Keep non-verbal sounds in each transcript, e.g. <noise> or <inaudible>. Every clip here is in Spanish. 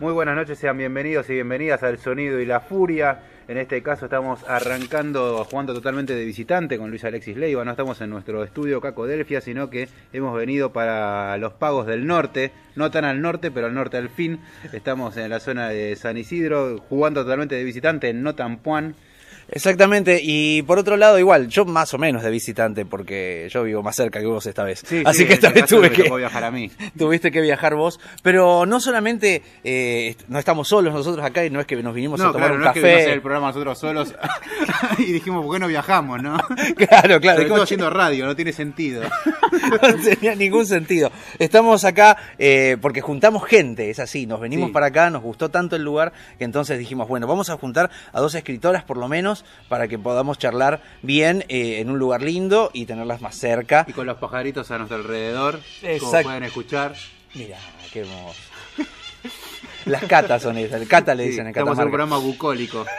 Muy buenas noches, sean bienvenidos y bienvenidas al Sonido y la Furia. En este caso estamos arrancando, jugando totalmente de visitante con Luis Alexis Leiva. No estamos en nuestro estudio Caco Delfia, sino que hemos venido para los pagos del norte. No tan al norte, pero al norte al fin. Estamos en la zona de San Isidro, jugando totalmente de visitante en Notampuán. Exactamente, y por otro lado, igual, yo más o menos de visitante, porque yo vivo más cerca que vos esta vez. Sí, Así sí, que esta vez tuve que, viajar a mí. <laughs> tuviste que viajar vos. Pero no solamente eh, no estamos solos nosotros acá y no es que nos vinimos a No, tomar claro, un no es que a hacer café. el programa nosotros solos <laughs> y dijimos, ¿por qué no viajamos, no? <laughs> claro, claro. Todo haciendo radio, no tiene sentido. no tenía ningún sentido. Estamos acá eh, porque juntamos gente, es así, nos venimos Sí. para acá, nos gustó tanto el lugar que entonces dijimos, bueno, vamos a juntar a dos escritoras por lo menos para que podamos charlar bien eh, en un lugar lindo y tenerlas más cerca. Y con los pajaritos a nuestro alrededor, como pueden escuchar. Mira, qué hermoso. Las catas son esas, el cata le Sí, dicen en estamos en un programa bucólico. <laughs>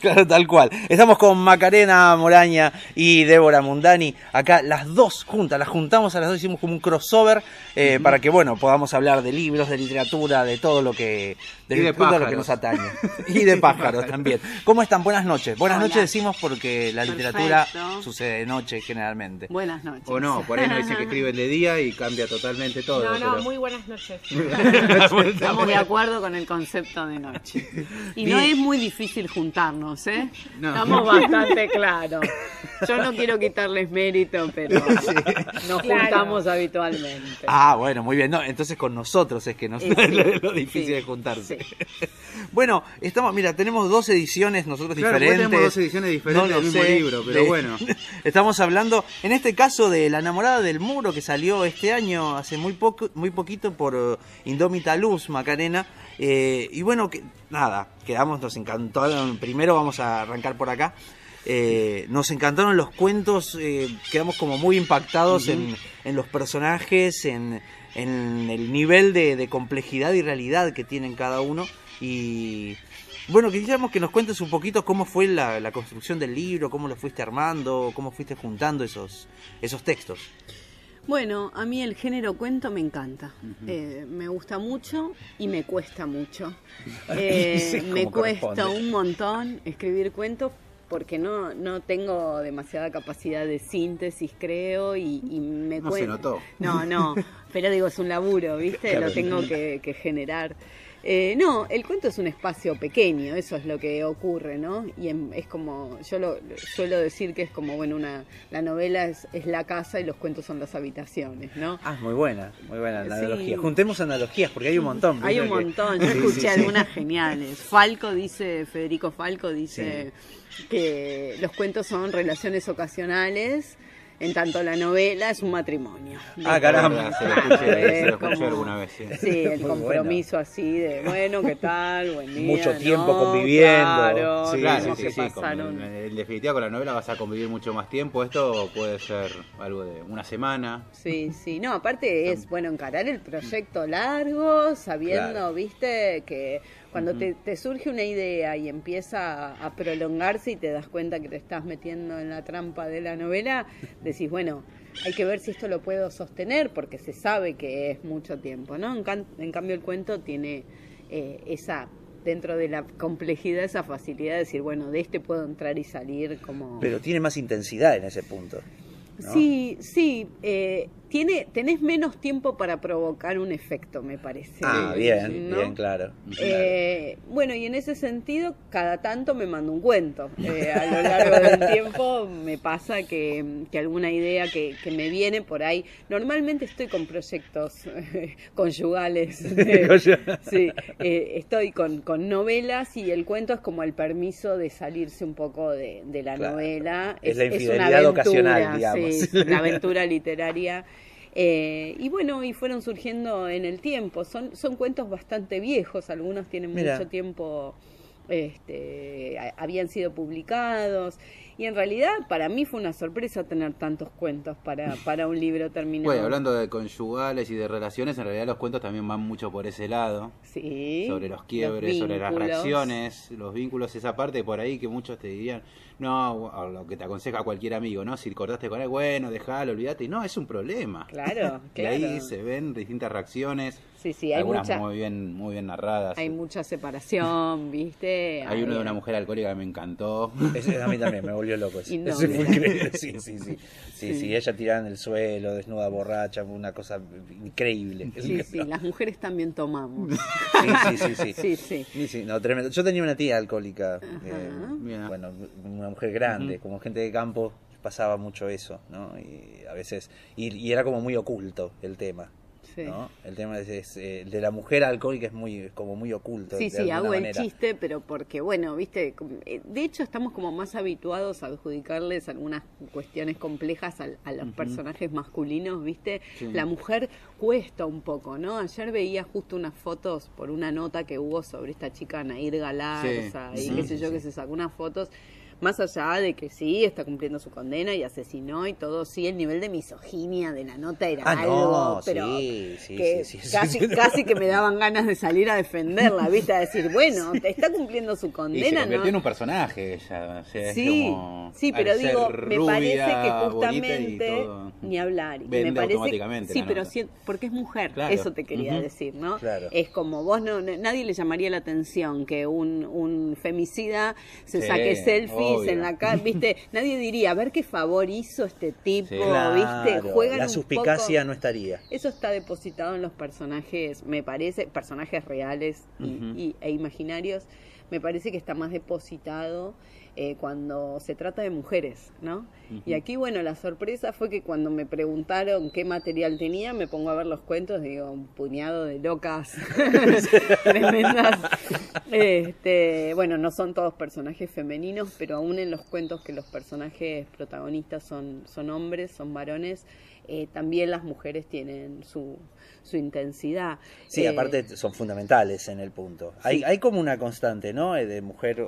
Claro, tal cual. Estamos con Macarena Moraña y Débora Mundani. Acá las dos juntas, las juntamos a las dos, hicimos como un crossover eh, para que, bueno, podamos hablar de libros, de literatura, de todo lo que, de, Y de todo lo que nos atañe. <laughs> Y de pájaros también. ¿Cómo están? Buenas noches. Buenas Hola. noches decimos porque la literatura sucede de noche generalmente. Buenas noches. O no, por ahí nos dicen que <laughs> escriben de día y cambia totalmente todo. No, no, pero- muy buenas noches. Estamos de <laughs> acuerdo con el concepto de noche. Y no es muy difícil juntarnos, ¿eh? No. Estamos bastante <laughs> claros. Yo no quiero quitarles mérito, pero <laughs> nos Claro. juntamos habitualmente. Ah, bueno, muy bien. No, entonces con nosotros es que nos Eh, sí, lo difícil sí, de juntarse. sí. Bueno, estamos, mira, tenemos dos ediciones nosotros Claro, diferentes. tenemos dos ediciones diferentes No del mismo sé, libro, pero de- bueno. Estamos hablando, en este caso, de La enamorada del muro que salió este año, hace muy poco, muy poquito por eh, Indómita Luz, Macarena. Eh, y bueno, que, nada, quedamos, nos encantó. Primero vamos a arrancar por acá. Eh, nos encantaron los cuentos, eh, quedamos como muy impactados en, en los personajes, en, en el nivel de, de complejidad y realidad que tienen cada uno. Y bueno, quisiéramos que nos cuentes un poquito cómo fue la, la construcción del libro, cómo lo fuiste armando, cómo fuiste juntando esos, esos textos. Bueno, a mí el género cuento me encanta. Eh, me gusta mucho y me cuesta mucho. <laughs> Eh, me cuesta un montón escribir cuentos porque no, no tengo demasiada capacidad de síntesis, creo, y, y me No se notó. No, no, pero digo, es un laburo, ¿viste? Claro. Lo tengo que, que generar. Eh, no, el cuento es un espacio pequeño, eso es lo que ocurre, ¿no? Y em- es como, yo lo, lo- suelo decir que es como, bueno, una, la novela es, es la casa y los cuentos son las habitaciones, ¿no? Ah, muy buena, muy buena la Sí. analogía. Juntemos analogías porque hay un montón. Hay un que- montón, yo escuché sí, sí. algunas geniales. Falco dice, Federico Falco dice que los cuentos son relaciones ocasionales, en tanto la novela es un matrimonio. Ah, caramba. Se lo escuché, se lo Es escuché como- alguna vez. sí. Sí, el Muy compromiso así de, bueno, ¿qué tal? Buen día. Mucho tiempo ¿no? conviviendo. Claro, Sí, Claro, sí, sí, con- en definitiva con la novela vas a convivir mucho más tiempo. Esto puede ser algo de una semana. Sí, sí, no, aparte es, bueno, encarar el proyecto largo, sabiendo, Claro. viste, que cuando te, te surge una idea y empieza a, a prolongarse y te das cuenta que te estás metiendo en la trampa de la novela, <laughs> decís, bueno, hay que ver si esto lo puedo sostener porque se sabe que es mucho tiempo, ¿no? En, can- en cambio el cuento tiene eh, esa dentro de la complejidad esa facilidad de decir, bueno, de este puedo entrar y salir como... Pero tiene más intensidad en ese punto. ¿no? Sí, sí, eh, tiene, tenés menos tiempo para provocar un efecto, me parece. Ah, bien, ¿no? bien, claro. Eh, bueno, y en ese sentido, cada tanto me mando un cuento. Eh, a lo largo del <laughs> tiempo me pasa que, que alguna idea que, que me viene por ahí. Normalmente estoy con proyectos eh, <laughs> conyugales. <laughs> sí, eh, estoy con, con novelas y el cuento es como el permiso de salirse un poco de, de la Claro. novela. Es la una infidelidad aventura, ocasional, digamos. sí, la aventura literaria. Eh, y bueno, y fueron surgiendo en el tiempo. Son, son cuentos bastante viejos, algunos tienen Mira. mucho tiempo, este, a- habían sido publicados. Y en realidad para mí fue una sorpresa tener tantos cuentos para, <laughs> para un libro terminado. Bueno, hablando de conyugales y de relaciones, en realidad los cuentos también van mucho por ese lado. Sí, sobre los quiebres, sobre las reacciones, los vínculos, esa parte por ahí que muchos te dirían, no, o lo que te aconseja cualquier amigo, ¿no? Si cortaste con él, bueno, déjalo, olvídate, y no, es un problema. Claro, <laughs> Y ahí claro. se ven distintas reacciones, Sí, sí, hay algunas mucha, muy bien muy bien narradas. hay mucha separación, <laughs> ¿viste? Hay uno de una mujer alcohólica que me encantó. Ese a mí también me volvió loco. Ese, Y no, Ese fue increíble. Sí, sí, sí. Sí, Sí. sí, ella tirada en el suelo, desnuda, borracha, una cosa increíble. Sí, sí, las mujeres también tomamos. Sí, sí, sí, sí. Sí, sí. Sí, sí, no, tremendo. Yo tenía una tía alcohólica, eh, bueno, una mujer grande, como gente de campo, pasaba mucho eso, ¿no? Y a veces, y, y era como muy oculto el tema, Sí. ¿no? El tema es, es, eh, el de la mujer alcohólica es muy, es como muy oculto. Sí, de sí, hago el chiste, pero porque, bueno, viste, eh, de hecho estamos como más habituados a adjudicarles algunas cuestiones complejas al- a, los personajes masculinos, viste. Sí. La mujer cuesta un poco, ¿no? Ayer veía justo unas fotos por una nota que hubo sobre esta chica Nair Galarza Sí, y qué sé yo, que se sacó unas fotos. Más allá de que sí, está cumpliendo su condena y asesinó y todo, sí, el nivel de misoginia de la nota era Ah, algo, no, pero sí, sí, que sí, casi, <laughs> casi que me daban ganas de salir a defenderla, ¿viste? A decir, bueno, te está cumpliendo su Y se condena, convirtió ¿no? en un personaje ella. o sea, Sí, como, sí, pero digo, me parece que justamente ni hablar. Vende me parece, sí, pero si- porque es mujer, Claro. eso te quería decir, ¿no? Claro. Es como vos no, nadie le llamaría la atención que un, un femicida se saque obvio. en la cara, <laughs> ¿viste? Nadie diría, a ver qué favor hizo este tipo, Sí. ¿viste? Juegan la un suspicacia poco- no estaría. eso está depositado en los personajes, me parece, personajes reales y, y- e imaginarios, me parece que está más depositado eh, cuando se trata de mujeres, ¿no? Y aquí, bueno, la sorpresa fue que cuando me preguntaron qué material tenía, me pongo a ver los cuentos, digo, un puñado de locas <laughs> tremendas. Este, bueno, no son todos personajes femeninos, pero aún en los cuentos que los personajes protagonistas son, son hombres, son varones, eh, también las mujeres tienen su, su intensidad. Sí, Eh, aparte son fundamentales en el punto. Hay, hay como una constante, ¿no? Eh, De mujer,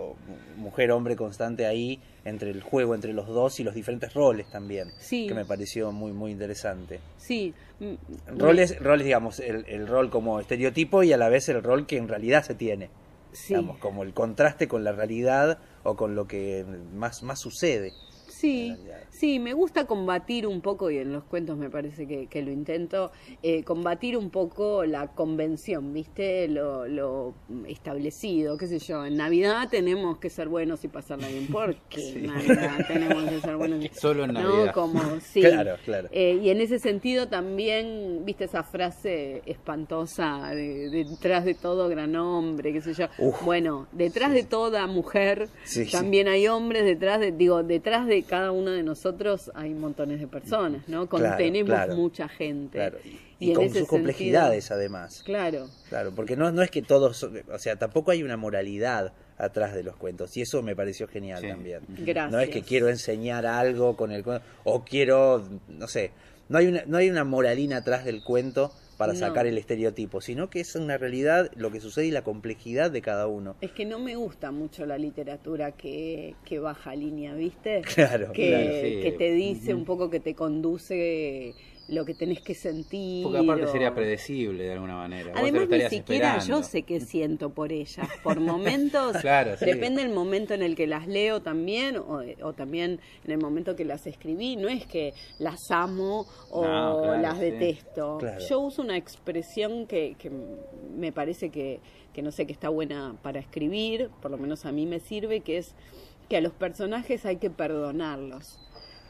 mujer, hombre constante ahí entre el juego entre los dos y los diferentes roles también. Sí. Que me pareció muy, muy interesante. Sí. mm, Roles, roles digamos, el, el rol como estereotipo y a la vez el rol que en realidad se tiene. Sí. Digamos, como el contraste con la realidad o con lo que más, más sucede. Sí, sí, me gusta combatir un poco, y en los cuentos me parece que, que lo intento, eh, combatir un poco la convención, ¿viste? Lo, lo establecido, qué sé yo. En Navidad tenemos que ser buenos y pasarla bien, porque <laughs> en Navidad tenemos que ser buenos. y- <laughs> Solo en ¿no? Navidad. Como, <laughs> sí. Claro, claro. Eh, y en ese sentido también, viste esa frase espantosa de detrás de todo gran hombre, qué sé yo. Uf. bueno, detrás de toda mujer Sí, sí. también hay hombres, detrás de, digo, detrás de cada uno de nosotros hay montones de personas, ¿no? Contenemos claro. mucha gente. Claro. Y, con sus complejidades sentido- además. Claro. Claro, porque no, no es que todos, o sea, tampoco hay una moralidad atrás de los cuentos y eso me pareció genial Sí. también. Gracias. No es que quiero enseñar algo con el cuento o quiero, no sé, no hay una, no hay una moralina atrás del cuento para No. sacar el estereotipo, sino que es una realidad lo que sucede y la complejidad de cada uno. Es que no me gusta mucho la literatura que, que baja línea, ¿viste? <laughs> Claro, que, claro, sí. que te dice un poco, que te conduce lo que tenés que sentir. Porque aparte o- sería predecible de alguna manera. Además, ni siquiera esperando. yo sé qué siento por ellas. <laughs> Por momentos, Claro, sí. depende del momento en el que las leo también, o, o también en el momento que las escribí. No es que las amo o No, claro, las sí. detesto. Claro. Yo uso una expresión que, que me parece que, que no sé, que está buena para escribir, por lo menos a mí me sirve, que es que a los personajes hay que perdonarlos.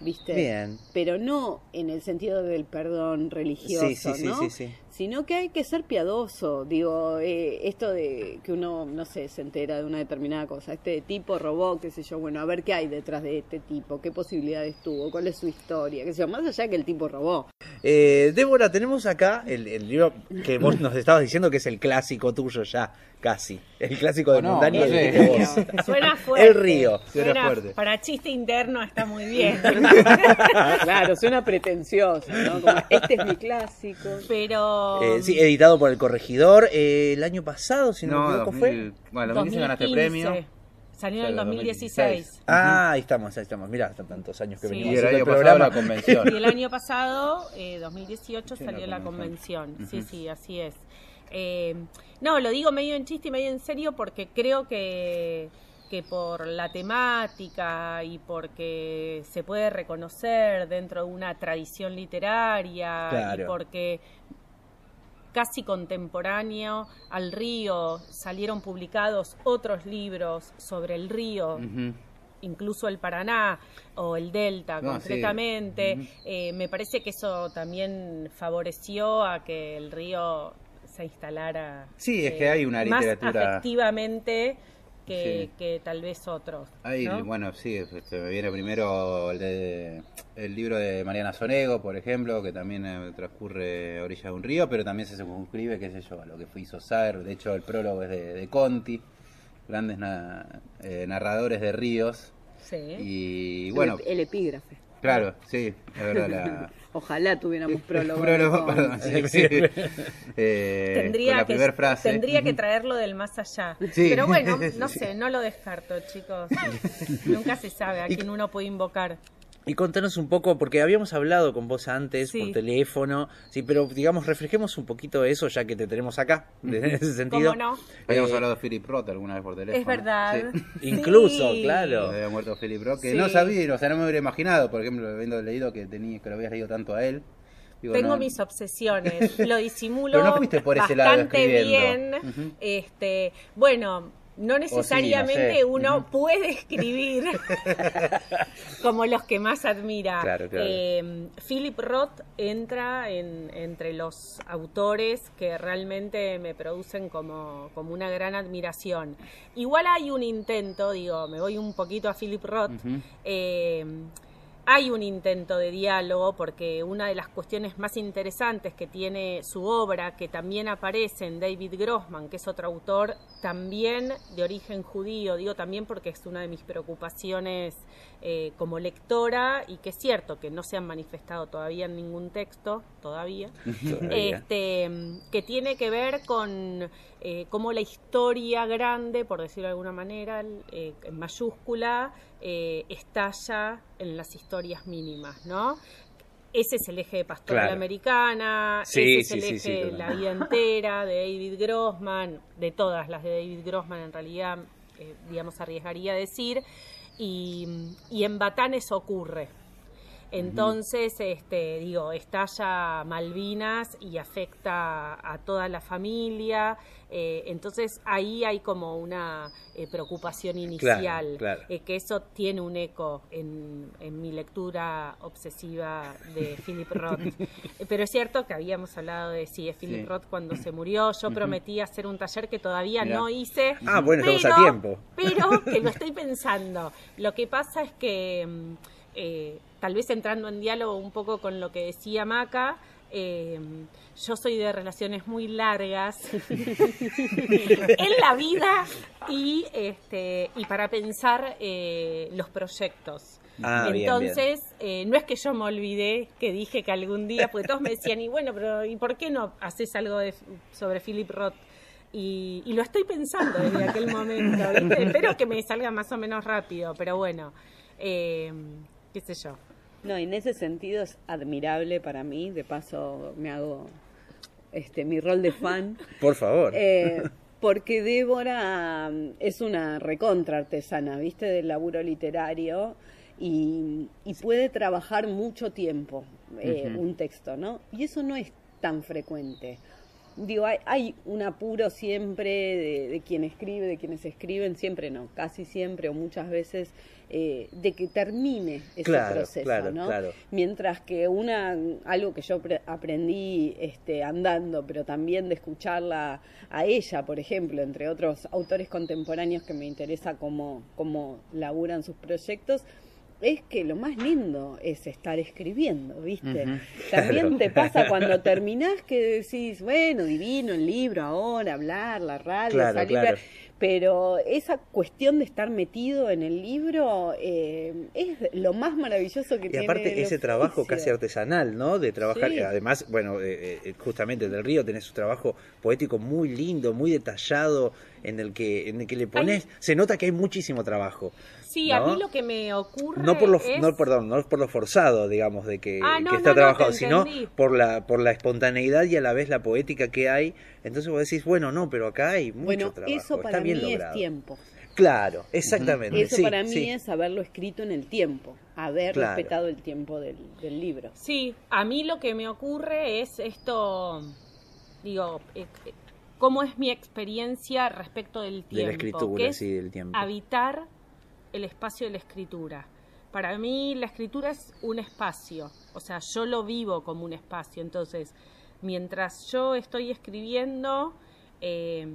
¿Viste? Bien. Pero no en el sentido del perdón religioso, Sí, sí, ¿no? sí, sí. Sino que hay que ser piadoso. Digo, eh, esto de que uno, no sé, se entera de una determinada cosa. Este tipo robó, qué sé yo, bueno, a ver qué hay detrás de este tipo, qué posibilidades tuvo, cuál es su historia, qué sé yo, más allá que el tipo robó. Eh, Débora, tenemos acá el, el libro que vos nos estabas diciendo que es el clásico tuyo ya, casi. El clásico de no, Montaña no y sé. el de vos. <laughs> Suena fuerte. El río. Suena Suena- fuerte. Para chiste interno está muy bien. <laughs> <laughs> Claro, suena pretencioso, ¿no? Como, este es mi clásico. Pero. Eh, sí, editado por el corregidor eh, el año pasado, si no, me equivoco, 2000, fue. bueno, 2015 ganaste 2015. premio. Salió en el Claro, 2016. Ah, ahí estamos, ahí estamos. Mirá, están tantos años que Sí. venimos Y el año el pasado la convención. Y el año pasado, eh, 2018, Sí, salió la la convención. Sí, sí, así es. Eh, no, lo digo medio en chiste y medio en serio porque creo que, que por la temática y porque se puede reconocer dentro de una tradición literaria Claro. y porque casi contemporáneo al río salieron publicados otros libros sobre el río incluso el Paraná o el Delta No, sí. concretamente, eh, me parece que eso también favoreció a que el río se instalara eh, Sí, es que hay una más literatura- afectivamente que, Sí. que tal vez otros. Ahí, ¿no? bueno, sí, este, me viene primero el, de, el libro de Mariana Sonego, por ejemplo, que también eh, transcurre a orilla de un río, pero también se circunscribe, qué sé yo, a lo que fue hizo Saer. De hecho, el prólogo es de, de Conti, grandes na- eh, narradores de ríos. Sí. Y bueno, el, el epígrafe. Claro, sí, es verdad. La, <laughs> Ojalá tuviéramos <laughs> prólogo. prólogo, con- perdón, sí, sí. <laughs> Eh, con Tendría, la que, primera frase. tendría que traerlo del más allá. Sí. Pero bueno, no sé, no lo descarto, chicos. Nunca se sabe a quién uno puede invocar. Y contanos un poco, porque habíamos hablado con vos antes Sí. por teléfono, sí, pero digamos, refresquemos un poquito eso ya que te tenemos acá, en ese sentido. ¿Cómo no? Habíamos Eh, hablado de Philip Roth alguna vez por teléfono. Es verdad. Sí. <laughs> Incluso, Sí. claro. Había muerto Philip Roth, que Sí. no sabía, o sea, no me hubiera imaginado, por ejemplo, habiendo leído que tenía, que lo habías leído tanto a él. Digo, Tengo no- mis <laughs> obsesiones, lo disimulo Pero no fuiste por ese lado bastante bien. escribiendo. Ujú. Este, bueno, no necesariamente sé. uno puede escribir <laughs> como los que más admira. Claro, claro. Eh, Philip Roth entra en, entre los autores que realmente me producen como, como una gran admiración. Igual hay un intento, digo, me voy un poquito a Philip Roth. Eh, hay un intento de diálogo porque una de las cuestiones más interesantes que tiene su obra, que también aparece en David Grossman, que es otro autor también de origen judío, digo también porque es una de mis preocupaciones eh, como lectora y que es cierto que no se han manifestado todavía en ningún texto, todavía, <laughs> Todavía. este, que tiene que ver con eh, cómo la historia grande, por decirlo de alguna manera, eh, en mayúscula, estalla en las historias mínimas, ¿no? Ese es el eje de Pastoral Claro. Americana, Sí, ese es sí, el sí, eje de. La vida entera de David Grossman, de todas las de David Grossman en realidad, eh, digamos, arriesgaría a decir, y, y en Batán eso ocurre. Entonces, este, digo, estalla Malvinas y afecta a toda la familia. eh, entonces ahí hay como una eh, preocupación inicial, claro. eh, que eso tiene un eco en, en mi lectura obsesiva de <laughs> Philip Roth. Pero es cierto que habíamos hablado de sí, de Philip Sí. Roth cuando se murió. Yo prometí hacer un taller que todavía Mirá. no hice. Ah, bueno, estamos a pero- tiempo. Pero <laughs> que lo estoy pensando. Lo que pasa es que, mm, eh, tal vez entrando en diálogo un poco con lo que decía Maca, eh, yo soy de relaciones muy largas <laughs> en la vida y, este, y para pensar eh, los proyectos. Ah, bien, Entonces, eh, no es que yo me olvidé que dije que algún día, porque todos me decían, y bueno, pero ¿y por qué no haces algo de- sobre Philip Roth? Y, y lo estoy pensando desde aquel momento, ¿viste? <laughs> Espero que me salga más o menos rápido, pero bueno, qué sé yo. No, en ese sentido es admirable para mí. De paso, me hago este mi rol de fan. <laughs> Por favor. Eh, porque Débora mm, es una recontra artesana, ¿viste? Del laburo literario y, y puede trabajar mucho tiempo eh, un texto, ¿no? Y eso no es tan frecuente. Digo, hay, hay un apuro siempre de, de quien escribe, de quienes escriben, siempre no, casi siempre o muchas veces, eh, de que termine ese Claro, proceso, claro, ¿no? claro. Mientras que una, algo que yo pre- aprendí este, andando, pero también de escucharla a ella, por ejemplo, entre otros autores contemporáneos que me interesa cómo, cómo laburan sus proyectos, es que lo más lindo es estar escribiendo, ¿viste? <laughs> También claro. te pasa cuando terminás que decís, bueno, divino el libro ahora, hablar, la radio, Claro, salir, claro. pero esa cuestión de estar metido en el libro eh, es lo más maravilloso que Y tiene aparte el ese trabajo casi artesanal, ¿no? De trabajar, Sí. además, bueno, eh, eh, justamente del Río tenés un trabajo poético muy lindo, muy detallado, en el que, en el que le pones, se nota que hay muchísimo trabajo. Sí, a mí lo que me ocurre No por lo, es... no, perdón, no por lo forzado, digamos, de que, Ah, que está trabajado, sino por la, por la espontaneidad y a la vez la poética que hay. Entonces vos decís, bueno, no, pero acá hay mucho Bueno, trabajo. eso está para mí es tiempo. Claro, exactamente. Eso sí, para mí sí. es haberlo escrito en el tiempo, haber Claro. respetado el tiempo del, del libro. Sí, a mí lo que me ocurre es esto, digo, eh, eh, cómo es mi experiencia respecto del De tiempo. la escritura, que es sí, del tiempo. habitar el espacio de la escritura. Para mí la escritura es un espacio, o sea, yo lo vivo como un espacio. Entonces, mientras yo estoy escribiendo, eh,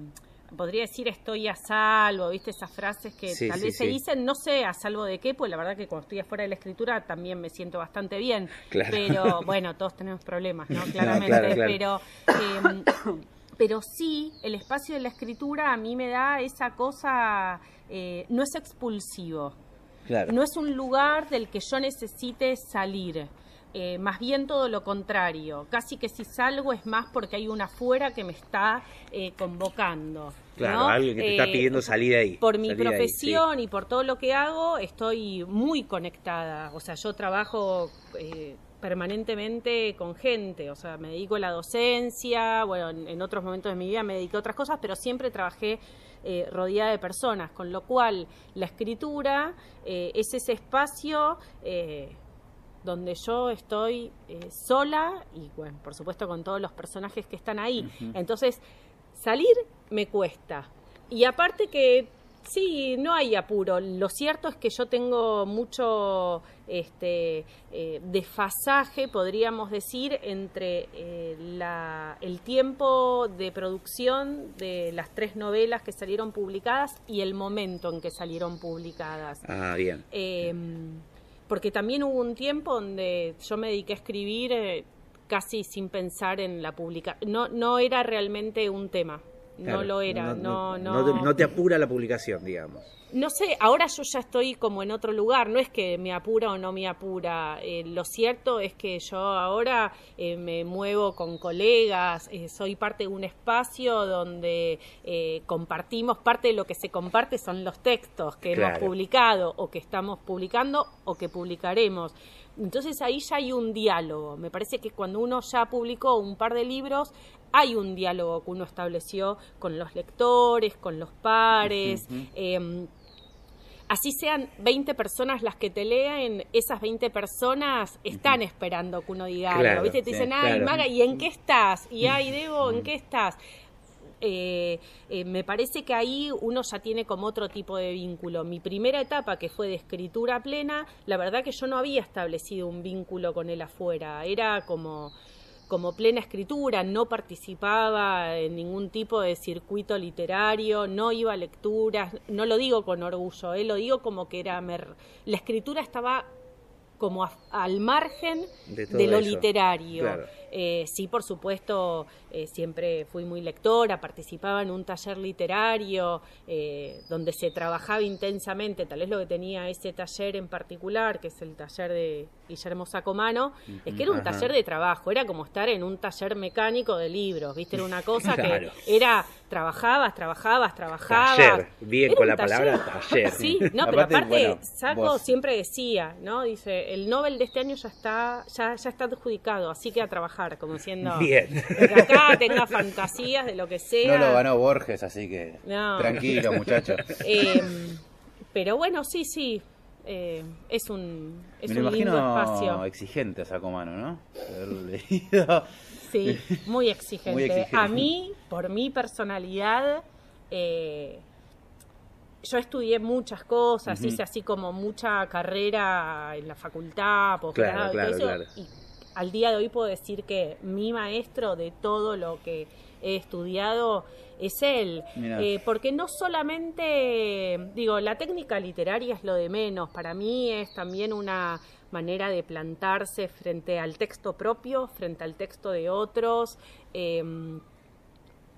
podría decir estoy a salvo, ¿viste? Esas frases que Sí, tal sí, vez se sí. dicen, no sé a salvo de qué, pues la verdad que cuando estoy afuera de la escritura también me siento bastante bien. Claro. Pero bueno, todos tenemos problemas, ¿no? <laughs> Claramente, claro, claro. pero... eh, pero sí, el espacio de la escritura a mí me da esa cosa, eh, no es expulsivo, Claro. no es un lugar del que yo necesite salir. eh, más bien todo lo contrario. Casi que si salgo es más porque hay una afuera que me está eh, convocando. Claro, ¿no? alguien que te está Eh, pidiendo salir de ahí. Por mi ahí, profesión y por todo lo que hago, estoy muy conectada. O sea, yo trabajo eh, permanentemente con gente. O sea, me dedico a la docencia. Bueno, en, en otros momentos de mi vida me dediqué a otras cosas, pero siempre trabajé eh, rodeada de personas. Con lo cual, la escritura eh, es ese espacio. eh, donde yo estoy sola y, bueno, por supuesto con todos los personajes que están ahí. Entonces, salir me cuesta. Y aparte que, sí, no hay apuro. Lo cierto es que yo tengo mucho este, eh, desfasaje, podríamos decir, entre eh, la, el tiempo de producción de las tres novelas que salieron publicadas y el momento en que salieron publicadas. Ah, bien. Eh, porque también hubo un tiempo donde yo me dediqué a escribir eh, casi sin pensar en la publicación. No, no era realmente un tema. No lo era. No, no, no te, no te apura la publicación, digamos. no sé, ahora yo ya estoy como en otro lugar, no es que me apura o no me apura, eh, lo cierto es que yo ahora eh, me muevo con colegas, eh, soy parte de un espacio donde eh, compartimos, parte de lo que se comparte son los textos que hemos publicado o que estamos publicando o que publicaremos. Entonces ahí ya hay un diálogo. Me parece que cuando uno ya publicó un par de libros, hay un diálogo que uno estableció con los lectores, con los pares. em, así sean 20 personas las que te leen, esas 20 personas están esperando que uno diga Claro, algo. ¿Viste? Te sí, dicen, ay, claro. Maga, ¿y en qué estás? Y ay, Debo, ¿en qué estás? Eh, eh, me parece que ahí uno ya tiene como otro tipo de vínculo. Mi primera etapa, que fue de escritura plena, la verdad que yo no había establecido un vínculo con él afuera. Era como, como plena escritura, no participaba en ningún tipo de circuito literario, no iba a lecturas, no lo digo con orgullo, eh, lo digo como que era... mer- la escritura estaba como a- al margen De lo eso, literario. claro. Eh, sí, por supuesto, eh, siempre fui muy lectora, participaba en un taller literario eh, donde se trabajaba intensamente, tal vez lo que tenía ese taller en particular, que es el taller de Guillermo Sacomano, es que era un Ajá. taller de trabajo, era como estar en un taller mecánico de libros, ¿viste? Era una cosa Claro. que era, trabajabas, trabajabas, trabajabas. Taller, bien Era con la palabra taller. Sí, no, pero Aparte, bueno, Saco vos- siempre decía, ¿no? Dice, el Nobel de este año ya está, ya, ya está adjudicado, así que a trabajar, como diciendo, Bien. que acá tenga fantasías de lo que sea. No lo ganó Borges, así que No. tranquilo, muchachos. <laughs> Eh, pero bueno, sí, sí. Eh, es un, es Me un lindo espacio. exigente a Sacomano, ¿no? Haber <laughs> leído. Sí, muy exigente. Muy exigente. A mí, por mi personalidad, eh, yo estudié muchas cosas, Ujú. hice así como mucha carrera en la facultad, posgrado y claro, todo eso, claro. y al día de hoy puedo decir que mi maestro de todo lo que he estudiado es él. Eh, porque no solamente, digo, la técnica literaria es lo de menos, para mí es también una manera de plantarse frente al texto propio, frente al texto de otros, em,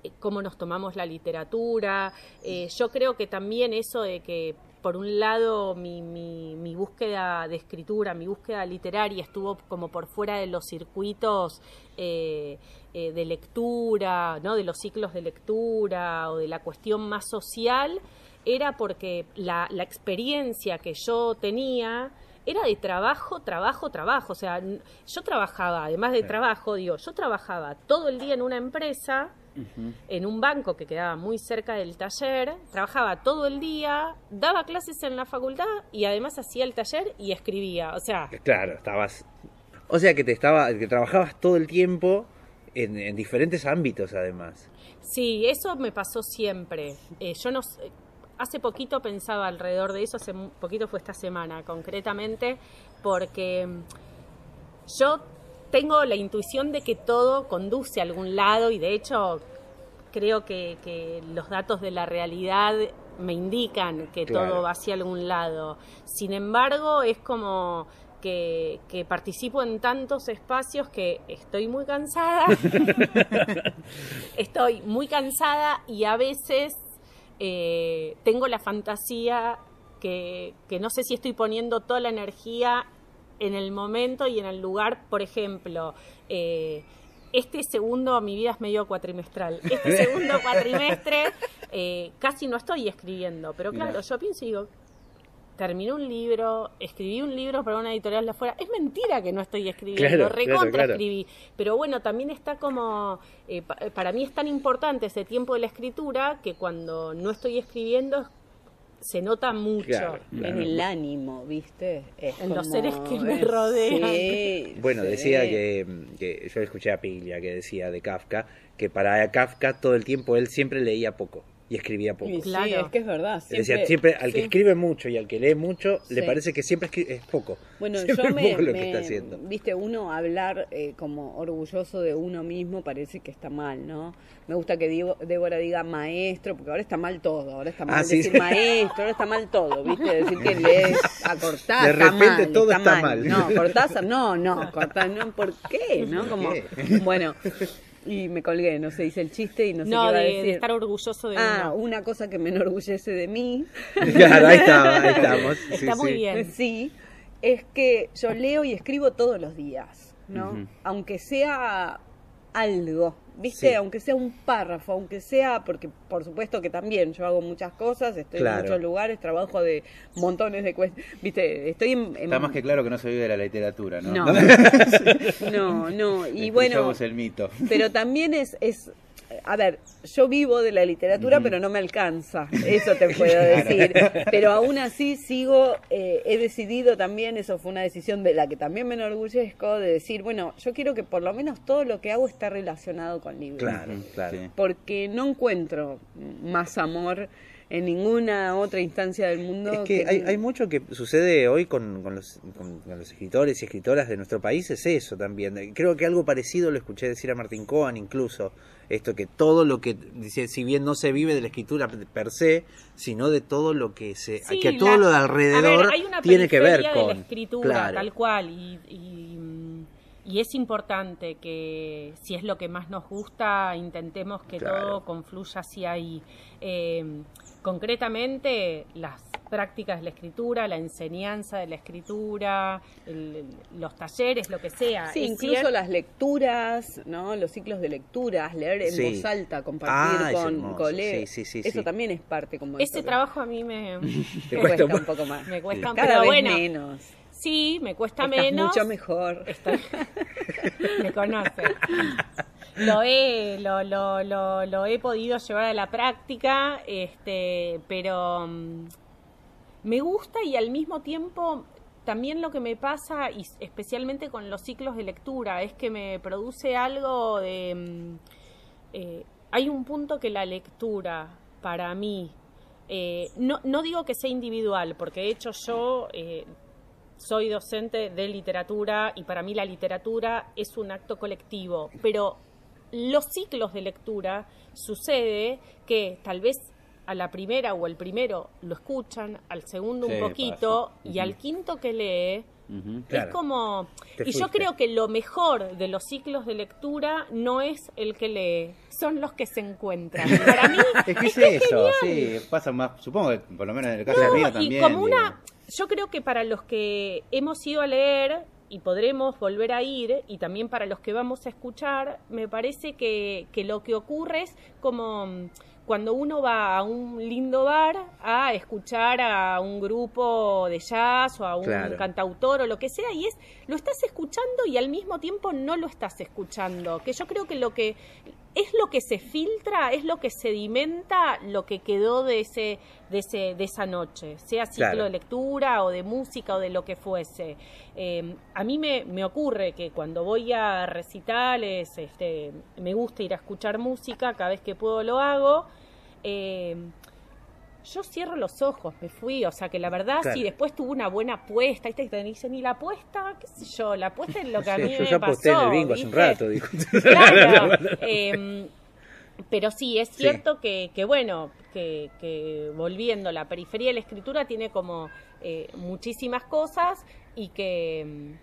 eh, cómo nos tomamos la literatura. Eh, yo creo que también eso de que, por un lado, mi, mi, mi búsqueda de escritura, mi búsqueda literaria estuvo como por fuera de los circuitos eh, eh, de lectura, ¿no? de los ciclos de lectura o de la cuestión más social, era porque la, la experiencia que yo tenía era de trabajo, trabajo, trabajo. O sea, yo trabajaba, además de trabajo, digo, yo trabajaba todo el día en una empresa, en un banco que quedaba muy cerca del taller, trabajaba todo el día, daba clases en la facultad y además hacía el taller y escribía. O sea, Claro, estabas. O sea que te estaba, que trabajabas todo el tiempo en, en diferentes ámbitos, además. Sí, eso me pasó siempre. Eh, yo no hace poquito pensaba alrededor de eso, hace poquito fue esta semana concretamente, porque mm, yo tengo la intuición de que todo conduce a algún lado y de hecho creo que, que los datos de la realidad me indican que Claro. todo va hacia algún lado. Sin embargo, es como que, que participo en tantos espacios que estoy muy cansada. <laughs> estoy muy cansada y a veces eh, tengo la fantasía que, que no sé si estoy poniendo toda la energía en el momento y en el lugar, por ejemplo, eh, este segundo, mi vida es medio cuatrimestral, este segundo cuatrimestre <laughs> eh, casi no estoy escribiendo, pero claro, yo pienso y digo, terminé un libro, escribí un libro para una editorial de afuera, es mentira que no estoy escribiendo, Claro, recontra claro, claro. escribí, pero bueno, también está como, eh, pa- para mí es tan importante ese tiempo de la escritura que cuando no estoy escribiendo se nota mucho. Claro. En el ánimo, ¿viste? Es En los seres que me rodean. sí, Bueno, sí. decía que, que yo escuché a Piglia que decía de Kafka que para Kafka todo el tiempo él siempre leía poco y escribía poco. Sí, Claro. es que es verdad. Decía, siempre al que sí. escribe mucho y al que lee mucho, le parece que siempre es poco. Bueno, Siempre yo es me, poco lo que me- está haciendo. viste, uno hablar eh, como orgulloso de uno mismo parece que está mal, ¿no? Me gusta que Diego- Débora diga maestro, porque ahora está mal todo, ahora está mal Ah, decir sí. maestro, ahora está mal todo, ¿viste? Decir que lees <laughs> a Cortázar, De está repente mal, todo está mal. No, Cortázar, no, no, Cortázar, no, ¿por qué? ¿No? <laughs> Como, bueno, y me colgué, no sé, hice el chiste y no sé No, qué iba a de, decir. de estar orgulloso de Ah, uno. una cosa que me enorgullece de mí, <laughs> Claro, ahí, está, ahí estamos. <laughs> Sí, Está muy sí. bien. Sí, es que yo leo y escribo todos los días, ¿no? Ujú. Aunque sea algo, ¿viste? Sí. Aunque sea un párrafo, aunque sea, porque por supuesto que también yo hago muchas cosas, estoy Claro. en muchos lugares, trabajo de montones de cuestiones, ¿viste? Estoy en... en- Está más que claro que no se vive de la literatura, ¿no? No, <laughs> no, no, y bueno, Destruyamos el mito. pero también es, es, a ver, yo vivo de la literatura, pero no me alcanza, eso te puedo <laughs> decir. Pero aún así sigo, eh, he decidido también, eso fue una decisión de la que también me enorgullezco, de decir, bueno, yo quiero que por lo menos todo lo que hago esté relacionado con libros. Claro, claro. Porque no encuentro más amor en ninguna otra instancia del mundo. Es que hay, hay mucho que sucede hoy con, con los, con, con los escritores y escritoras de nuestro país, es eso también. Creo que algo parecido lo escuché decir a Martín Cohen incluso, esto que todo lo que, dice, si bien no se vive de la escritura per se, sino de todo lo que se, Sí, que la- todo lo de alrededor ver, hay una tiene que ver con... de la escritura, Claro. tal cual, y, y, y es importante que si es lo que más nos gusta, intentemos que Claro. todo confluya hacia ahí. Eh, concretamente, las prácticas de la escritura, la enseñanza de la escritura, el- los talleres, lo que sea. Sí, incluso las lecturas, ¿no? Los ciclos de lecturas, leer en Sí. voz alta, compartir Ah, con colegas. Sí, sí, sí, Eso sí. también es parte como Ese trabajo a mí me, <laughs> cuesta un un poco más. me cuesta, Cada pero vez bueno, menos. Sí, me cuesta Estás menos. mucho mejor. Estoy- <laughs> me conoce. Lo he, lo, lo, lo, lo he podido llevar a la práctica, este, pero mm, me gusta y al mismo tiempo también lo que me pasa, y especialmente con los ciclos de lectura, es que me produce algo de... mm, eh, hay un punto que la lectura, para mí, eh, no, no digo que sea individual, porque de hecho yo eh, soy docente de literatura y para mí la literatura es un acto colectivo, pero los ciclos de lectura sucede que tal vez a la primera o el primero lo escuchan, al segundo Sí, un poquito y al quinto que lee es como Te y yo creo que lo mejor de los ciclos de lectura no es el que lee, son los que se encuentran. Para mí <laughs> Es que es eso, sí, pasa más, supongo que por lo menos en el caso no, mío y también. como digo. una, yo creo que para los que hemos ido a leer y podremos volver a ir, y también para los que vamos a escuchar, me parece que, que lo que ocurre es como mm, cuando uno va a un lindo bar a escuchar a un grupo de jazz o a un Claro. cantautor o lo que sea, y es, lo estás escuchando y al mismo tiempo no lo estás escuchando, que yo creo que lo que es lo que se filtra, es lo que sedimenta lo que quedó de ese, de ese, de esa noche, sea ciclo Claro. de lectura o de música o de lo que fuese. Eh, a mí me, me ocurre que cuando voy a recitales, este, me gusta ir a escuchar música, cada vez que puedo lo hago. eh, yo cierro los ojos, me fui, o sea que la verdad Claro. si después tuve una buena apuesta, ¿viste? Y te dicen, ¿y la apuesta? ¿Qué sé yo? La apuesta es lo que <laughs> a mí Sí, yo me ya pasó. aposté en el bingo hace un rato. <laughs> <laughs> Claro. em, pero sí, es Sí. cierto que, que bueno, que, que volviendo, la periferia de la escritura tiene como eh, muchísimas cosas y que,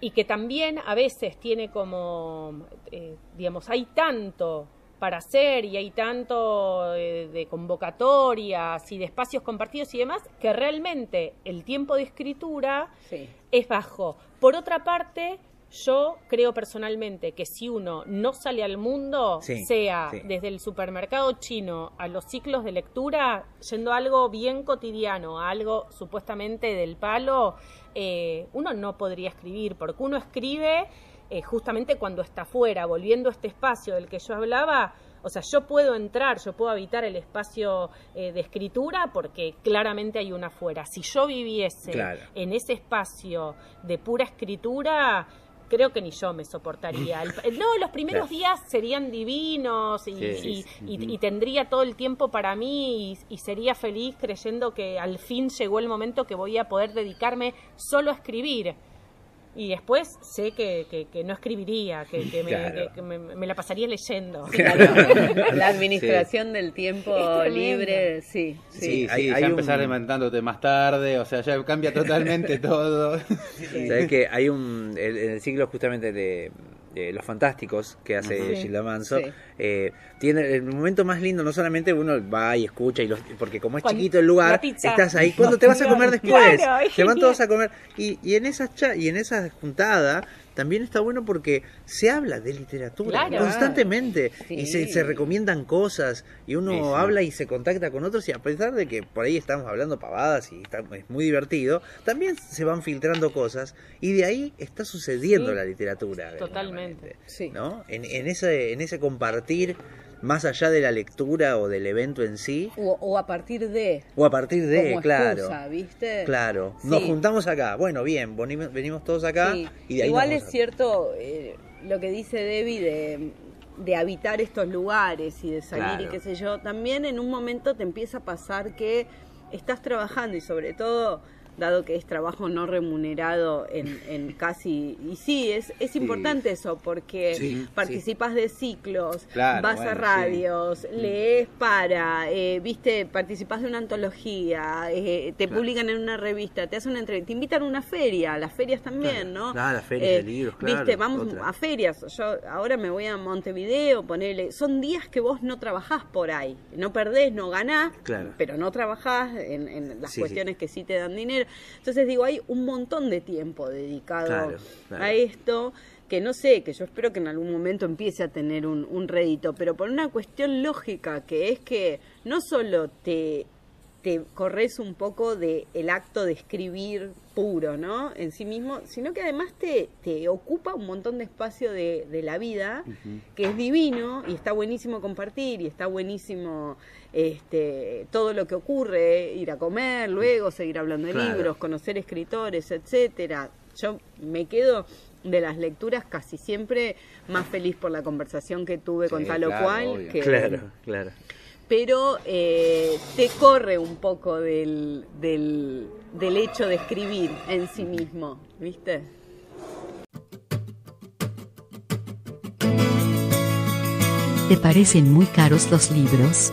y que también a veces tiene como, eh, digamos, hay tanto para hacer y hay tanto eh, de convocatorias y de espacios compartidos y demás, que realmente el tiempo de escritura Sí. es bajo. Por otra parte, yo creo personalmente que si uno no sale al mundo, Sí, sea sí. desde el supermercado chino a los ciclos de lectura, yendo a algo bien cotidiano, a algo supuestamente del palo, eh, uno no podría escribir, porque uno escribe eh, justamente cuando está afuera, volviendo a este espacio del que yo hablaba. O sea, yo puedo entrar, yo puedo habitar el espacio eh, de escritura porque claramente hay una afuera. Si yo viviese Claro. en ese espacio de pura escritura, creo que ni yo me soportaría. No, los primeros días serían divinos y, Sí, sí, y- sí. y- y tendría todo el tiempo para mí y, y sería feliz creyendo que al fin llegó el momento que voy a poder dedicarme solo a escribir. Y después sé que, que- que no escribiría, que, que me, Claro. que- que me- me la pasaría leyendo. La, <laughs> la administración del tiempo libre, sí, sí. Sí, sí, hay- ya un- empezar levantándote más tarde, o sea, ya cambia totalmente <laughs> todo. Sabes que hay un el- en el ciclo justamente de, de Los Fantásticos que hace Sí, Gilda Manso, sí. eh, tiene el momento más lindo, no solamente uno va y escucha, y los, porque como es Cuando- chiquito el lugar, estás ahí, ¿cuándo te vas a comer después? Claro, Se van todos a comer. Y, y en esas cha- y en esa juntada también está bueno porque se habla de literatura Claro. constantemente y se, recomiendan cosas y uno habla y se contacta con otros y a pesar de que por ahí estamos hablando pavadas y está- es muy divertido, también se van filtrando cosas y de ahí está sucediendo Sí, la literatura. totalmente. ¿no? En, en ese, en ese compartir más allá de la lectura o del evento en sí O, o a partir de. o a partir de, como claro. excusa, ¿viste? Claro, nos juntamos acá. Bueno, bien, venimos, venimos todos acá Sí. y de ahí Igual es a- cierto eh, lo que dice Debbie de, de habitar estos lugares y de salir Claro. y qué sé yo. También en un momento te empieza a pasar que estás trabajando y sobre todo dado que es trabajo no remunerado en, en <laughs> casi y sí es es importante eso porque Sí, participas de ciclos Claro, vas bueno, a radios lees para eh, viste participas de una antología eh, te publican en una revista te hacen una entrevista te invitan a una feria a las ferias también no Claro, las ferias de libros, claro, viste vamos otra. a ferias yo ahora me voy a Montevideo ponele son días que vos no trabajás por ahí no perdés no ganás pero no trabajás en, en las cuestiones que sí te dan dinero entonces digo hay un montón de tiempo dedicado Claro, claro. a esto que no sé, que yo espero que en algún momento empiece a tener un, un rédito, pero por una cuestión lógica, que es que no solo te, te corres un poco de el acto de escribir puro, ¿no? En sí mismo, sino que además te, te ocupa un montón de espacio de, de la vida, que es divino y está buenísimo compartir y está buenísimo este, todo lo que ocurre, ir a comer, luego seguir hablando de Claro. libros, conocer escritores, etcétera. Yo me quedo de las lecturas casi siempre más feliz por la conversación que tuve con tal o cual obvio. que Claro, claro. pero eh, te corre un poco del, del, del hecho de escribir en sí mismo, ¿viste? ¿Te parecen muy caros los libros?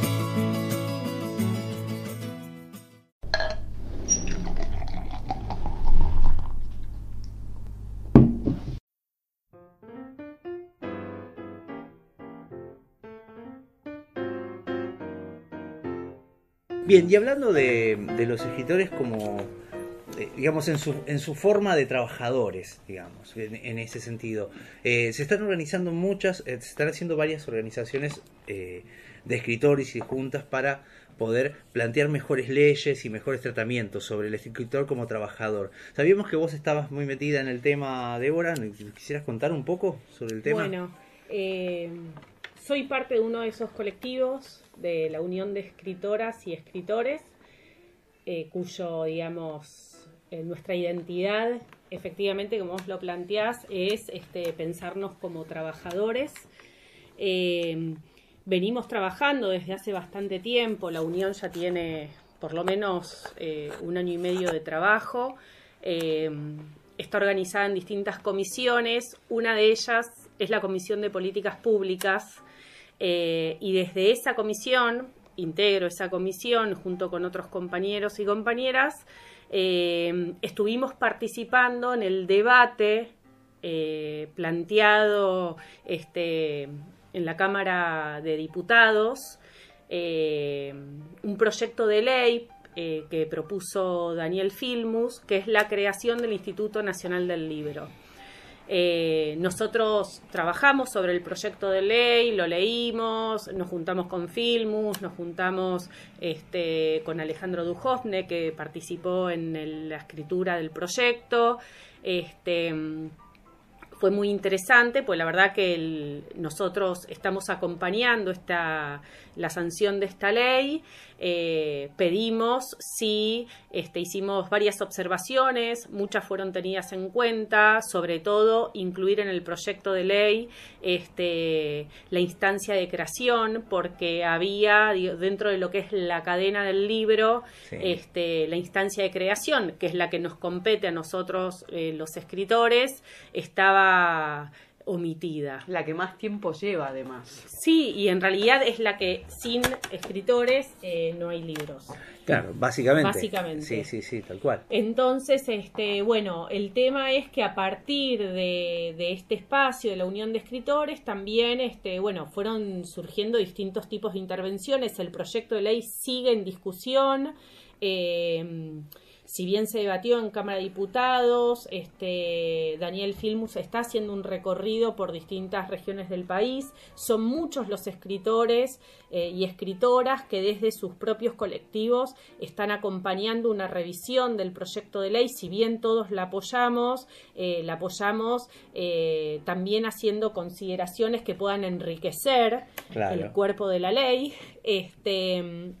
Bien, y hablando de, los escritores como, eh, digamos, en su, en su forma de trabajadores, digamos, en, ese sentido, eh, se están organizando muchas, eh, se están haciendo varias organizaciones eh, de escritores y juntas para poder plantear mejores leyes y mejores tratamientos sobre el escritor como trabajador. Sabíamos que vos estabas muy metida en el tema, Débora, ¿quisieras contar un poco sobre el tema? Bueno, soy parte de uno de esos colectivos de la Unión de Escritoras y Escritores, eh, cuyo, digamos, eh, nuestra identidad, efectivamente, como vos lo planteás, es este, pensarnos como trabajadores. Eh, venimos trabajando desde hace bastante tiempo, la Unión ya tiene por lo menos un año y medio de trabajo. Está organizada en distintas comisiones, una de ellas es la Comisión de Políticas Públicas, eh, y desde esa comisión, integro esa comisión junto con otros compañeros y compañeras, eh, estuvimos participando en el debate eh, planteado este, en la Cámara de Diputados, un proyecto de ley que propuso Daniel Filmus, que es la creación del Instituto Nacional del Libro. Eh, nosotros trabajamos sobre el proyecto de ley, lo leímos, nos juntamos con Filmus, nos juntamos este, con Alejandro Dujovne, que participó en la escritura del proyecto. Este, fue muy interesante, pues la verdad que nosotros estamos acompañando esta, la sanción de esta ley, eh, pedimos, sí, este, hicimos varias observaciones, muchas fueron tenidas en cuenta, sobre todo incluir en el proyecto de ley este, la instancia de creación, porque había dentro de lo que es la cadena del libro, Sí. este, la instancia de creación, que es la que nos compete a nosotros eh, los escritores, estaba omitida. La que más tiempo lleva, además. Sí, y en realidad es la que sin escritores eh, no hay libros. Claro, básicamente. Básicamente. Sí, sí, sí, tal cual. Entonces, este, bueno, el tema es que a partir de, de este espacio de la Unión de Escritores también, este, bueno, fueron surgiendo distintos tipos de intervenciones. El proyecto de ley sigue en discusión. eh, si bien se debatió en Cámara de Diputados, este, Daniel Filmus está haciendo un recorrido por distintas regiones del país. Son muchos los escritores eh, y escritoras que desde sus propios colectivos están acompañando una revisión del proyecto de ley. Si bien todos la apoyamos, eh, la apoyamos eh, también haciendo consideraciones que puedan enriquecer Claro. el cuerpo de la ley. Este,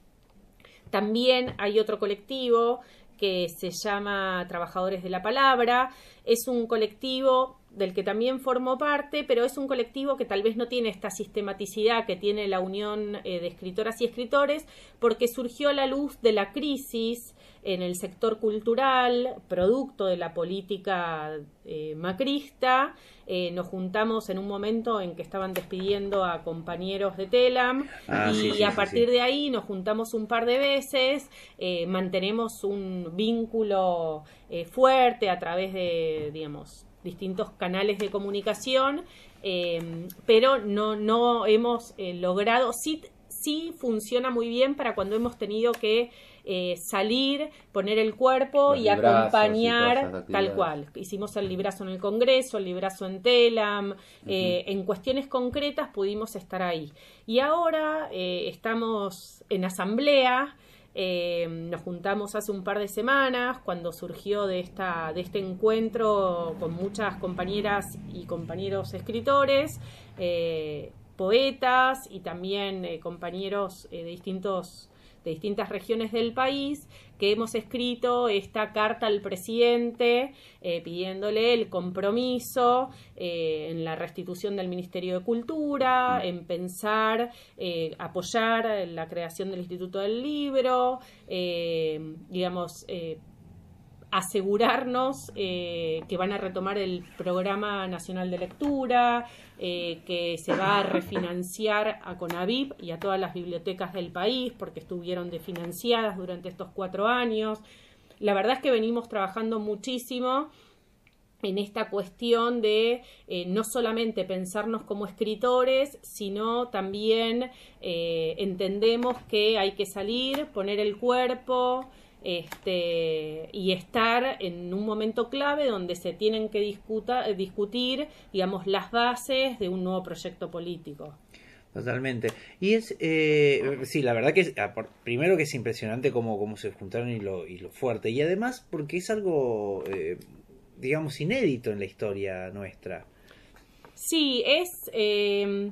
también hay otro colectivo que se llama Trabajadores de la Palabra. Es un colectivo del que también formo parte, pero es un colectivo que tal vez no tiene esta sistematicidad que tiene la Unión eh, de Escritoras y Escritores, porque surgió a la luz de la crisis en el sector cultural, producto de la política eh, macrista. Eh, nos juntamos en un momento en que estaban despidiendo a compañeros de Telam Ah, y sí, sí, a partir sí. de ahí nos juntamos un par de veces, eh, mantenemos un vínculo fuerte a través de, digamos, distintos canales de comunicación, pero no, no hemos logrado, sí, sí funciona muy bien para cuando hemos tenido que eh, salir, poner el cuerpo Los y acompañar tal cual. Hicimos el librazo en el Congreso, el librazo en Telam, eh, en cuestiones concretas pudimos estar ahí. Y ahora eh, estamos en asamblea, eh, nos juntamos hace un par de semanas cuando surgió de, esta, de este encuentro con muchas compañeras y compañeros escritores, eh, poetas y también eh, compañeros de distintos de distintas regiones del país que hemos escrito esta carta al presidente eh, pidiéndole el compromiso eh, en la restitución del Ministerio de Cultura, en pensar, eh, apoyar la creación del Instituto del Libro, eh, digamos, eh, asegurarnos eh, que van a retomar el programa nacional de lectura, eh, que se va a refinanciar a Conavip y a todas las bibliotecas del país porque estuvieron definanciadas durante estos cuatro años. La verdad es que venimos trabajando muchísimo en esta cuestión de eh, no solamente pensarnos como escritores, sino también entendemos que hay que salir, poner el cuerpo este, y estar en un momento clave donde se tienen que discuta- eh, discutir, digamos, las bases de un nuevo proyecto político. Totalmente. Y es, eh, sí, la verdad que es, ah, primero que es impresionante cómo, cómo se juntaron y lo, y lo fuerte. Y además porque es algo, eh, digamos, inédito en la historia nuestra. Sí, es. eh,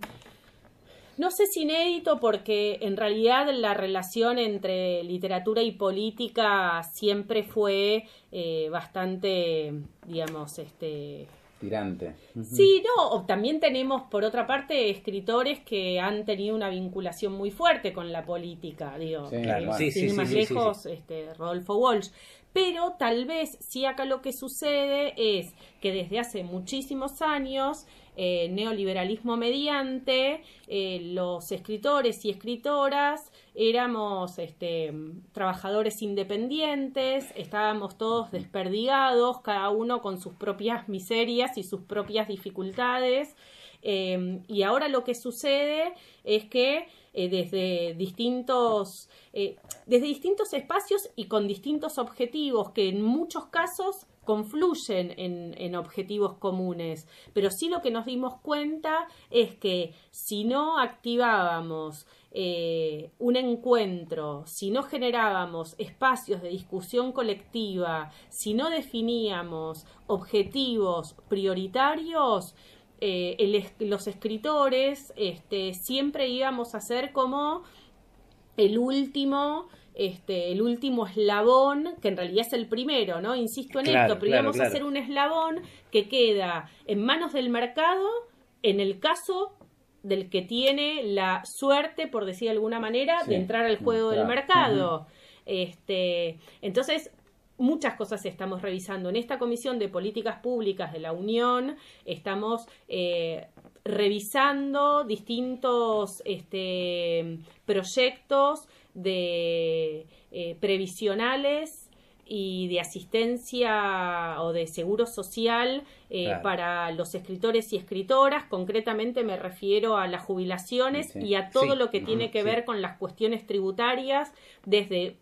no sé si inédito, porque en realidad la relación entre literatura y política siempre fue eh, bastante, digamos, este. Tirante. Sí, no, o también tenemos por otra parte escritores que han tenido una vinculación muy fuerte con la política, digo, Sí, eh, claro. Sí, sin sí, ir sí, más sí, sí, lejos, este, Rodolfo Walsh. Pero tal vez sí acá lo que sucede es que desde hace muchísimos años, eh, neoliberalismo mediante, eh, los escritores y escritoras éramos este, trabajadores independientes, estábamos todos desperdigados, cada uno con sus propias miserias y sus propias dificultades. Eh, y ahora lo que sucede es que eh, desde distintos eh, desde distintos espacios y con distintos objetivos que en muchos casos confluyen en, objetivos comunes. Pero sí lo que nos dimos cuenta es que si no activábamos eh, un encuentro, si no generábamos espacios de discusión colectiva, si no definíamos objetivos prioritarios, eh, los escritores este, siempre íbamos a ser como el último este, el último eslabón, que en realidad es el primero, ¿no? Insisto en Claro, esto, pero claro, íbamos claro. a ser un eslabón que queda en manos del mercado en el caso del que tiene la suerte, por decir de alguna manera, Sí, de entrar al juego del mercado. Este, entonces, muchas cosas estamos revisando. En esta Comisión de Políticas Públicas de la Unión estamos eh, revisando distintos este, proyectos de eh, previsionales y de asistencia o de seguro social eh, Claro. para los escritores y escritoras. Concretamente me refiero a las jubilaciones Sí. y a todo Sí. lo que tiene que Sí. ver con las cuestiones tributarias, desde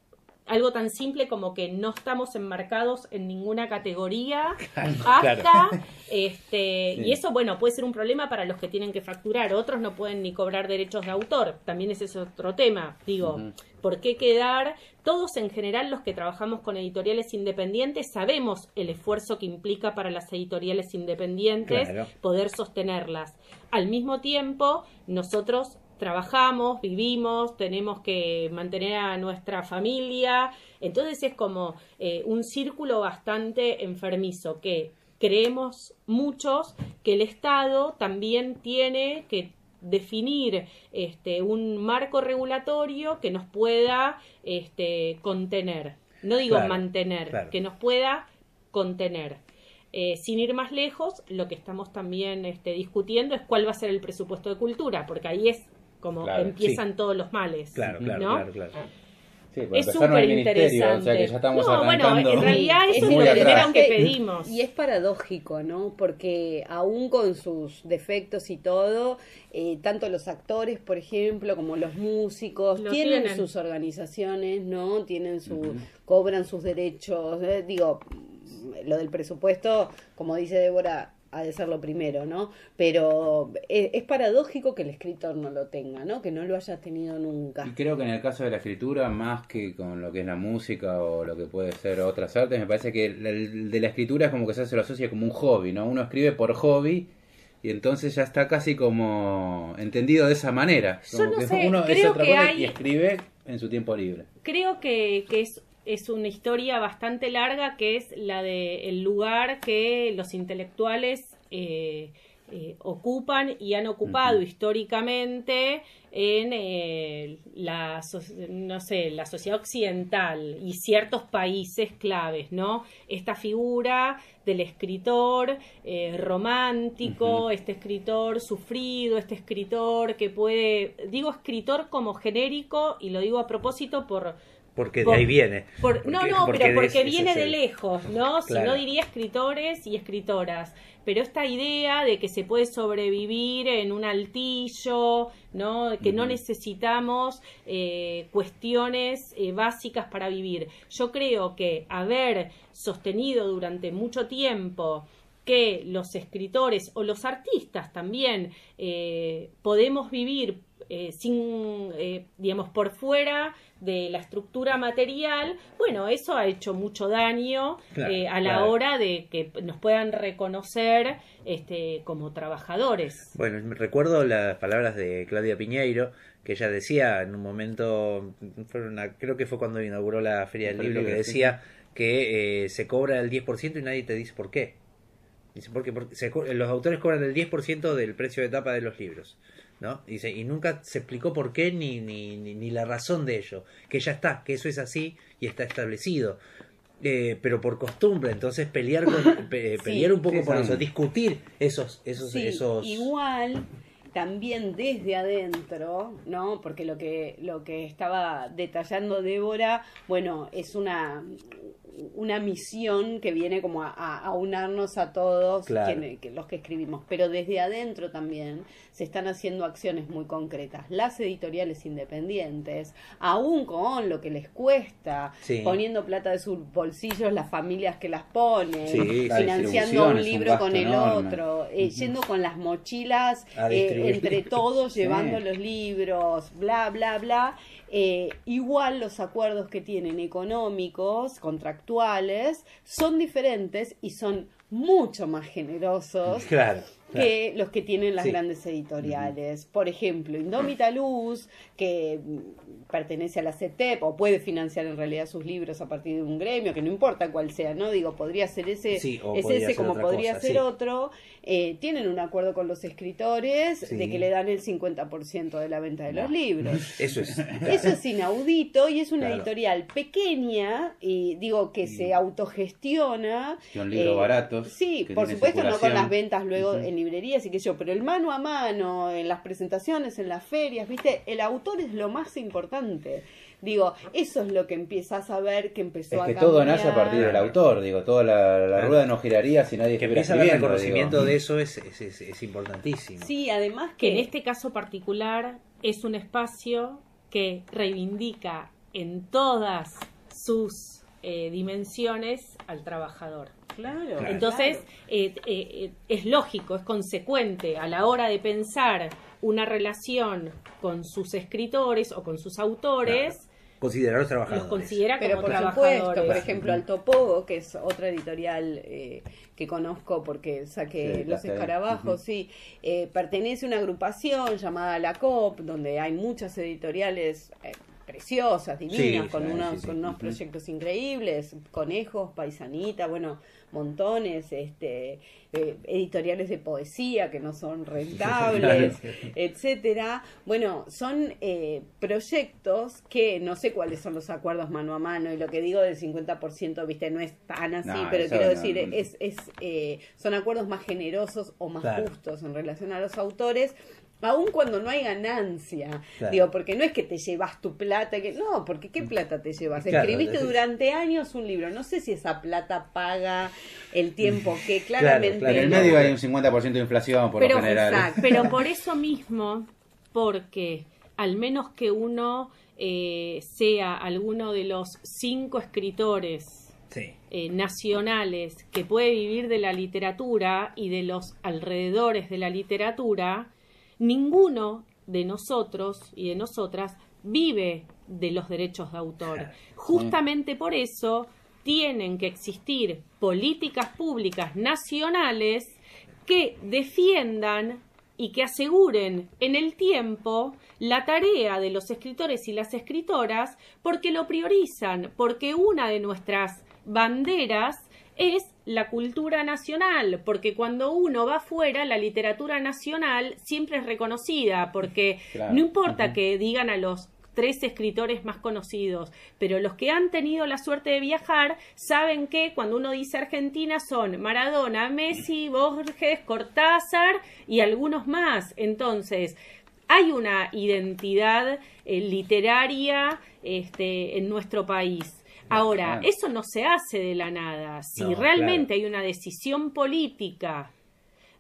algo tan simple como que no estamos enmarcados en ninguna categoría <laughs> hasta Claro. este Sí. y eso bueno puede ser un problema para los que tienen que facturar otros no pueden ni cobrar derechos de autor también ese es otro tema digo Ujú. por qué quedar todos en general los que trabajamos con editoriales independientes sabemos el esfuerzo que implica para las editoriales independientes Claro. poder sostenerlas al mismo tiempo nosotros trabajamos, vivimos, tenemos que mantener a nuestra familia, entonces es como eh, un círculo bastante enfermizo que creemos muchos que el Estado también tiene que definir este, un marco regulatorio que nos pueda este, contener. No digo Claro, mantener, claro. que nos pueda contener. Eh, sin ir más lejos, lo que estamos también este, discutiendo es cuál va a ser el presupuesto de cultura, porque ahí es como Claro, empiezan todos los males. Claro, claro, ¿no? claro, claro. Sí, Es súper interesante. O sea que ya estamos no, bueno, en realidad Sí, <laughs> eso es muy lo atrás. primero que pedimos. Y es paradójico, ¿no? Porque aún con sus defectos y todo, eh, tanto los actores, por ejemplo, como los músicos, Lo tienen, tienen. sus organizaciones, ¿no? Tienen su, cobran sus derechos. eh, digo, lo del presupuesto, como dice Débora, ha de ser lo primero, ¿no? Pero es, es paradójico que el escritor no lo tenga, ¿no? Que no lo haya tenido nunca. Y creo que en el caso de la escritura, más que con lo que es la música o lo que puede ser otras artes, me parece que el, de la escritura es como que se lo asocia como un hobby, ¿no? Uno escribe por hobby y entonces ya está casi como entendido de esa manera. Yo Como no que sé, uno es creo otra que cosa hay- y escribe en su tiempo libre. Creo que, que es, es una historia bastante larga, que es la de el lugar que los intelectuales eh, eh, ocupan y han ocupado históricamente en eh, la, no sé, la sociedad occidental y ciertos países claves, ¿no? Esta figura del escritor eh, romántico, este escritor sufrido, este escritor que puede, digo escritor como genérico y lo digo a propósito por Porque de ahí viene. por- no, Porque- no, porque pero porque viene es de lejos, ¿no? Si no diría escritores y escritoras. Pero esta idea de que se puede sobrevivir en un altillo, ¿no? Que no necesitamos eh, cuestiones eh, básicas para vivir. Yo creo que haber sostenido durante mucho tiempo que los escritores o los artistas también eh, podemos vivir sin, digamos, por fuera de la estructura material, bueno, eso ha hecho mucho daño Claro, eh, a la claro. hora de que nos puedan reconocer este, como trabajadores. Bueno, me recuerdo las palabras de Claudia Piñeiro, que ella decía en un momento, fue una- creo que fue cuando inauguró la Feria del Libro, que sí. decía que eh, se cobra el 10% y nadie te dice por qué. Dice, porque, porque se los autores cobran el 10% del precio de tapa de los libros. ¿No? Dice, y nunca se explicó por qué ni, ni, ni, ni la razón de ello. Que ya está, que eso es así y está establecido. Eh, pero por costumbre, entonces pelear con- <coughs> pe- pelear un poco sí, por eso, discutir esos, esos, Sí, esos igual también desde adentro, ¿no? Porque lo que lo que estaba detallando Débora, bueno, es una una misión que viene como a, unarnos a todos Claro. quien- que- los que escribimos, pero desde adentro también se están haciendo acciones muy concretas. Las editoriales independientes, aún con lo que les cuesta, Sí. poniendo plata de sus bolsillos las familias que las ponen, Sí, financiando un libro con el enorme. otro, eh, yendo con las mochilas eh, entre todos, <laughs> Sí. llevando los libros, bla, bla, bla. Eh, igual los acuerdos que tienen económicos, contractuales, son diferentes y son mucho más generosos Claro. Claro. que los que tienen las Sí. grandes editoriales. Por ejemplo, Indómita Luz, que pertenece a la CETEP o puede financiar en realidad sus libros a partir de un gremio, que no importa cuál sea, ¿no? Digo, podría ser ese, Sí, es ese como podría cosa, ser sí. otro. Eh, tienen un acuerdo con los escritores Sí. de que le dan el 50% de la venta de los libros. <laughs> Eso es. Eso es inaudito y es una Claro. editorial pequeña, y digo que se autogestiona. Son libros Eh, baratos. Sí, que por supuesto, no con las ventas luego Ujú. en librerías y qué sé yo, pero el mano a mano, en las presentaciones, en las ferias, ¿viste? El autor es lo más importante. Digo, eso es lo que empiezas a ver que empezó Es a que cambiar. todo nace a partir del autor, digo, toda la, rueda no giraría si nadie Que empieza a reconocimiento digo. de eso es, es, es, es importantísimo. Sí, además que que en este caso particular es un espacio que reivindica en todas sus eh, dimensiones al trabajador. Claro. Entonces, eh, eh, eh, es lógico, es consecuente a la hora de pensar una relación con sus escritores o con sus autores, Considerar los los trabajadores. considera Pero como por trabajadores. supuesto, por ejemplo, Alto Pogo, que es otra editorial eh, que conozco porque saqué Sí, Los. Escarabajos, sí, eh, pertenece a una agrupación llamada La COP, donde hay muchas editoriales eh, preciosas, divinas, Sí, con, sí, unos, sí, con unos proyectos increíbles, Conejos, Paisanita, bueno, montones, este, eh, editoriales de poesía que no son <laughs> rentables, <laughs> etcétera. Bueno, son eh, proyectos que no sé cuáles son los acuerdos mano a mano y lo que digo del 50%, viste, no es tan así, No, pero quiero no, decir, no. es, es, eh, son acuerdos más generosos o más Claro. justos en relación a los autores. Aun cuando no hay ganancia, Claro. digo, porque no es que te llevas tu plata, que no, porque ¿qué plata te llevas? Claro, Escribiste es- durante años un libro, no sé si esa plata paga el tiempo que <laughs> claramente claro. En el medio hay un 50% de inflación por pero, lo general. exacto. pero por <laughs> eso mismo, porque al menos que uno eh, sea alguno de los cinco escritores Sí. eh, nacionales que puede vivir de la literatura y de los alrededores de la literatura, ninguno de nosotros y de nosotras vive de los derechos de autor. <laughs> Justamente por eso tienen que existir políticas públicas nacionales que defiendan y que aseguren en el tiempo la tarea de los escritores y las escritoras porque lo priorizan, porque una de nuestras banderas es la cultura nacional, porque cuando uno va afuera, la literatura nacional siempre es reconocida, porque <laughs> Claro. no importa que digan a los tres escritores más conocidos, pero los que han tenido la suerte de viajar saben que cuando uno dice Argentina son Maradona, Messi, Borges, Cortázar y algunos más. Entonces, hay una identidad eh, literaria este, en nuestro país. Ahora, Claro. eso no se hace de la nada. Si No, realmente claro. hay una decisión política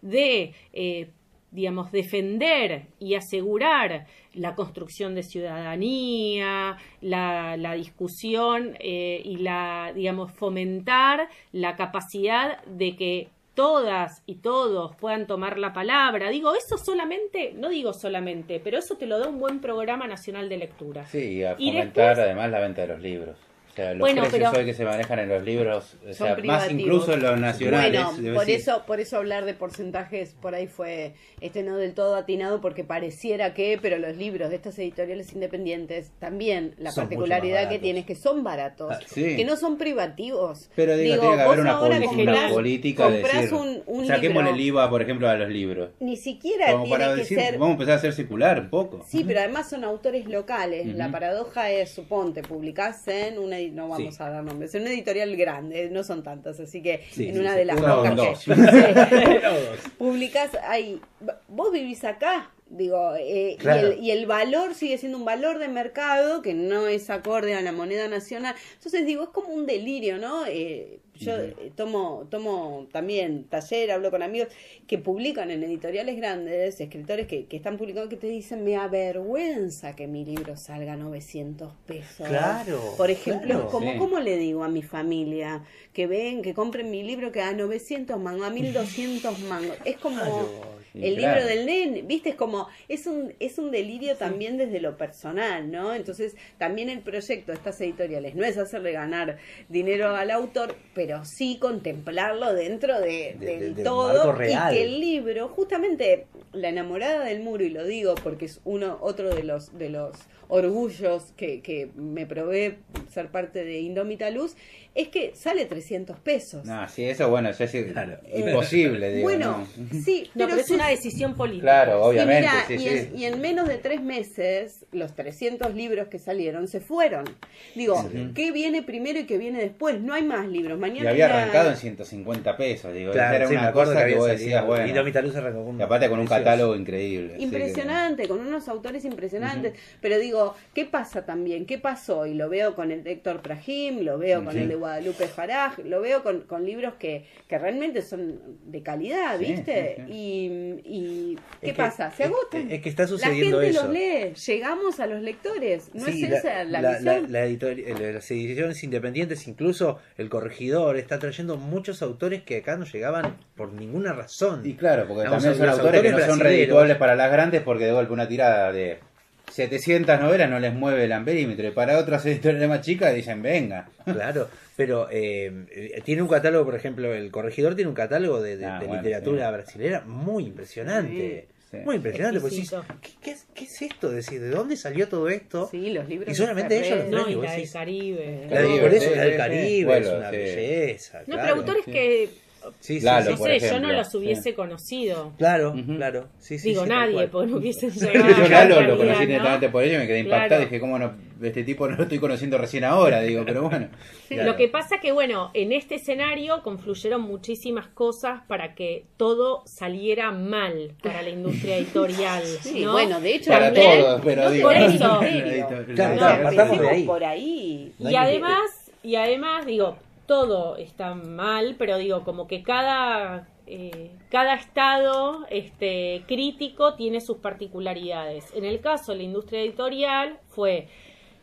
de, eh, digamos, defender y asegurar la construcción de ciudadanía, la, la discusión eh, y la, digamos, fomentar la capacidad de que todas y todos puedan tomar la palabra. Digo, eso solamente, no digo solamente, pero eso te lo da un buen programa nacional de lectura. Sí, y a Y fomentar después- además la venta de los libros. Sea, los Bueno, precios pero- hoy que se manejan en los libros, o sea, más incluso en los nacionales. Bueno, por eso, por eso hablar de porcentajes por ahí fue este no del todo atinado porque pareciera que, pero los libros de estas editoriales independientes también la Son particularidad que tienen es que son baratos, Ah, sí. que no son privativos. Pero digo, tiene que haber una, una política de decir, un, un saquémosle el IVA, por ejemplo, a los libros. ni siquiera Como tiene para que decir, ser vamos a empezar a hacer circular un poco. Sí, pero además son autores locales. La paradoja es, suponte, publicás en una, no vamos Sí. a dar nombres, en una editorial grande, no son tantas, así que Sí, en sí, una de las Uno <laughs> dos. publicás ahí, vos vivís acá, digo, eh, Claro. y, el, y el valor sigue siendo un valor de mercado que no es acorde a la moneda nacional. Entonces digo, es como un delirio, ¿no? Eh, yo eh, tomo, tomo también taller, hablo con amigos que publican en editoriales grandes, escritores que, que están publicando que te dicen, me avergüenza que mi libro salga a 900 pesos. Claro, Por ejemplo, claro. como, Sí. ¿cómo le digo a mi familia que ven, que compren mi libro que a 900 mangos, a 1200 mangos? Es como Sí, el claro. libro del nene, viste, es como, es un, es un delirio también desde lo personal, ¿no? Entonces, también el proyecto de estas editoriales no es hacerle ganar dinero al autor, pero sí contemplarlo dentro de, De- del de- del todo y que el libro, justamente la enamorada del muro, y lo digo porque es uno, otro de los, de los orgullos que, que me probé ser parte de Indómita Luz, es que sale 300 pesos. No, sí, eso bueno, eso es Claro. imposible, digo. bueno, ¿no? sí, <laughs> No, pero, es una decisión política. Claro, obviamente, mira, sí, y, sí. En, y en menos de tres meses, los 300 libros que salieron se fueron. Digo, ¿qué viene primero y qué viene después? No hay más libros. Mañana Y había arrancado en 150 pesos, digo. Claro, era una cosa que, había vos decías, bueno. Y Domita Luz arrancó con y aparte con un precioso. catálogo increíble. que- Impresionante, con unos autores impresionantes. Pero digo, ¿qué pasa también? ¿Qué pasó? Y lo veo con el de Héctor Prahim, lo veo con Sí. el de Guadalupe Faraj, lo veo con, con libros que, que realmente son de calidad, ¿viste? sí, sí. Y, y ¿qué Es que- pasa? Se agotan. es que está la sucediendo gente eso. los lee, llegamos a los lectores. No Sí, es esa la, la, visión. la las ediciones independientes, incluso el corregidor, está trayendo muchos autores que acá no llegaban por ninguna razón. Y claro, porque Vamos también son autores que no son redituables para las grandes porque de golpe una tirada de 700 novelas no les mueve el amperímetro. Y para otras <laughs> editoriales más chicas dicen, venga. <laughs> Claro, pero eh, tiene un catálogo, por ejemplo, el corregidor tiene un catálogo de, de- Ah, de bueno, literatura sí. brasilera muy impresionante. Sí. Muy impresionante, porque decís. ¿qué, qué es, qué es esto? Decís, ¿de dónde salió todo esto? Sí, los libros Y solamente de ella los. No, y vos la del Caribe. La de- Caribe, por eso sí, la del Caribe bueno, es una sí. belleza. No, claro. pero autores sí. que, Sí, sí, Lalo, sí, no por sé, yo no los sí. hubiese conocido. Claro, claro. Sí, sí, Digo, nadie, porque no hubiesen <laughs> Yo llegado. a la Lalo lo conocí ¿no? netamente por ello y me quedé impactado. Claro. Dije, ¿cómo no? Este tipo no lo estoy conociendo recién ahora, digo, pero bueno. Claro. Lo que pasa que, bueno, en este escenario confluyeron muchísimas cosas para que todo saliera mal para la industria editorial. <laughs> Sí, ¿no? bueno, de hecho, Para También- todos, pero no digo. por <laughs> eso. Claro, claro, partamos de ahí. por ahí. Y además, y además, digo, todo está mal, pero digo, como que cada, eh, cada estado este, crítico tiene sus particularidades. En el caso de la industria editorial fue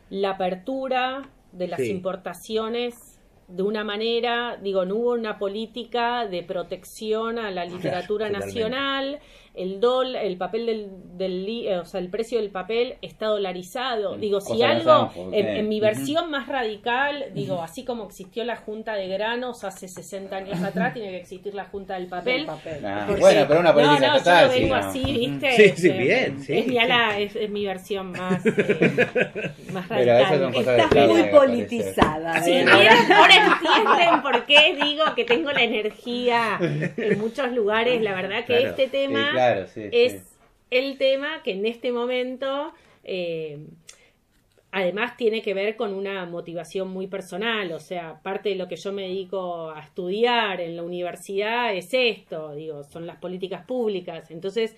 la apertura de las Sí. importaciones de una manera, digo, no hubo una política de protección a la <laughs> literatura nacional, el dol, el papel del, del li- eh, o sea, el precio del papel está dolarizado. Mm, Digo, si cosa algo, sabemos en, en mi versión más radical, digo, así como existió la Junta de Granos hace 60 años atrás, tiene que existir la Junta del Papel. Del papel. Ah, Porque- bueno, pero una política no, no, estatal, yo lo sí, vengo no. así. ¿viste? Sí, sí, Este, bien, sí, Es mi, sí. ala, es, es mi versión más, <laughs> eh, más radical. Estás muy politizada. Si ¿eh? ahora entienden por qué digo que tengo la energía en muchos lugares. La verdad que Claro. este tema Sí, claro, sí, es sí. el tema que en este momento eh, además tiene que ver con una motivación muy personal, o sea, parte de lo que yo me dedico a estudiar en la universidad es esto, digo, son las políticas públicas, entonces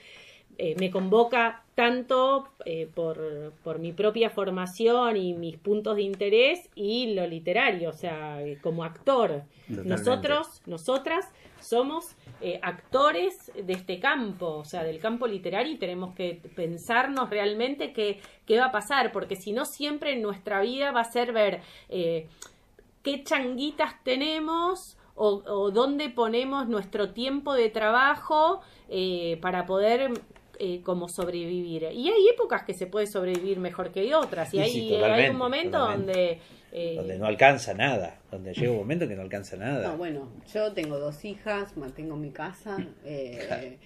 eh, me convoca tanto eh, por, por mi propia formación y mis puntos de interés y lo literario, o sea, eh, como actor. Totalmente. Nosotros, nosotras somos eh, actores de este campo, o sea, del campo literario y tenemos que pensarnos realmente qué, qué va a pasar, porque si no siempre en nuestra vida va a ser ver qué changuitas tenemos o, o dónde ponemos nuestro tiempo de trabajo eh, para poder eh, como sobrevivir. Y hay épocas que se puede sobrevivir mejor que otras, y Sí, hay, sí, hay totalmente, un momento totalmente. donde... eh, Donde no alcanza nada. Donde llega un momento que no alcanza nada. No, bueno, yo tengo dos hijas, mantengo mi casa. eh,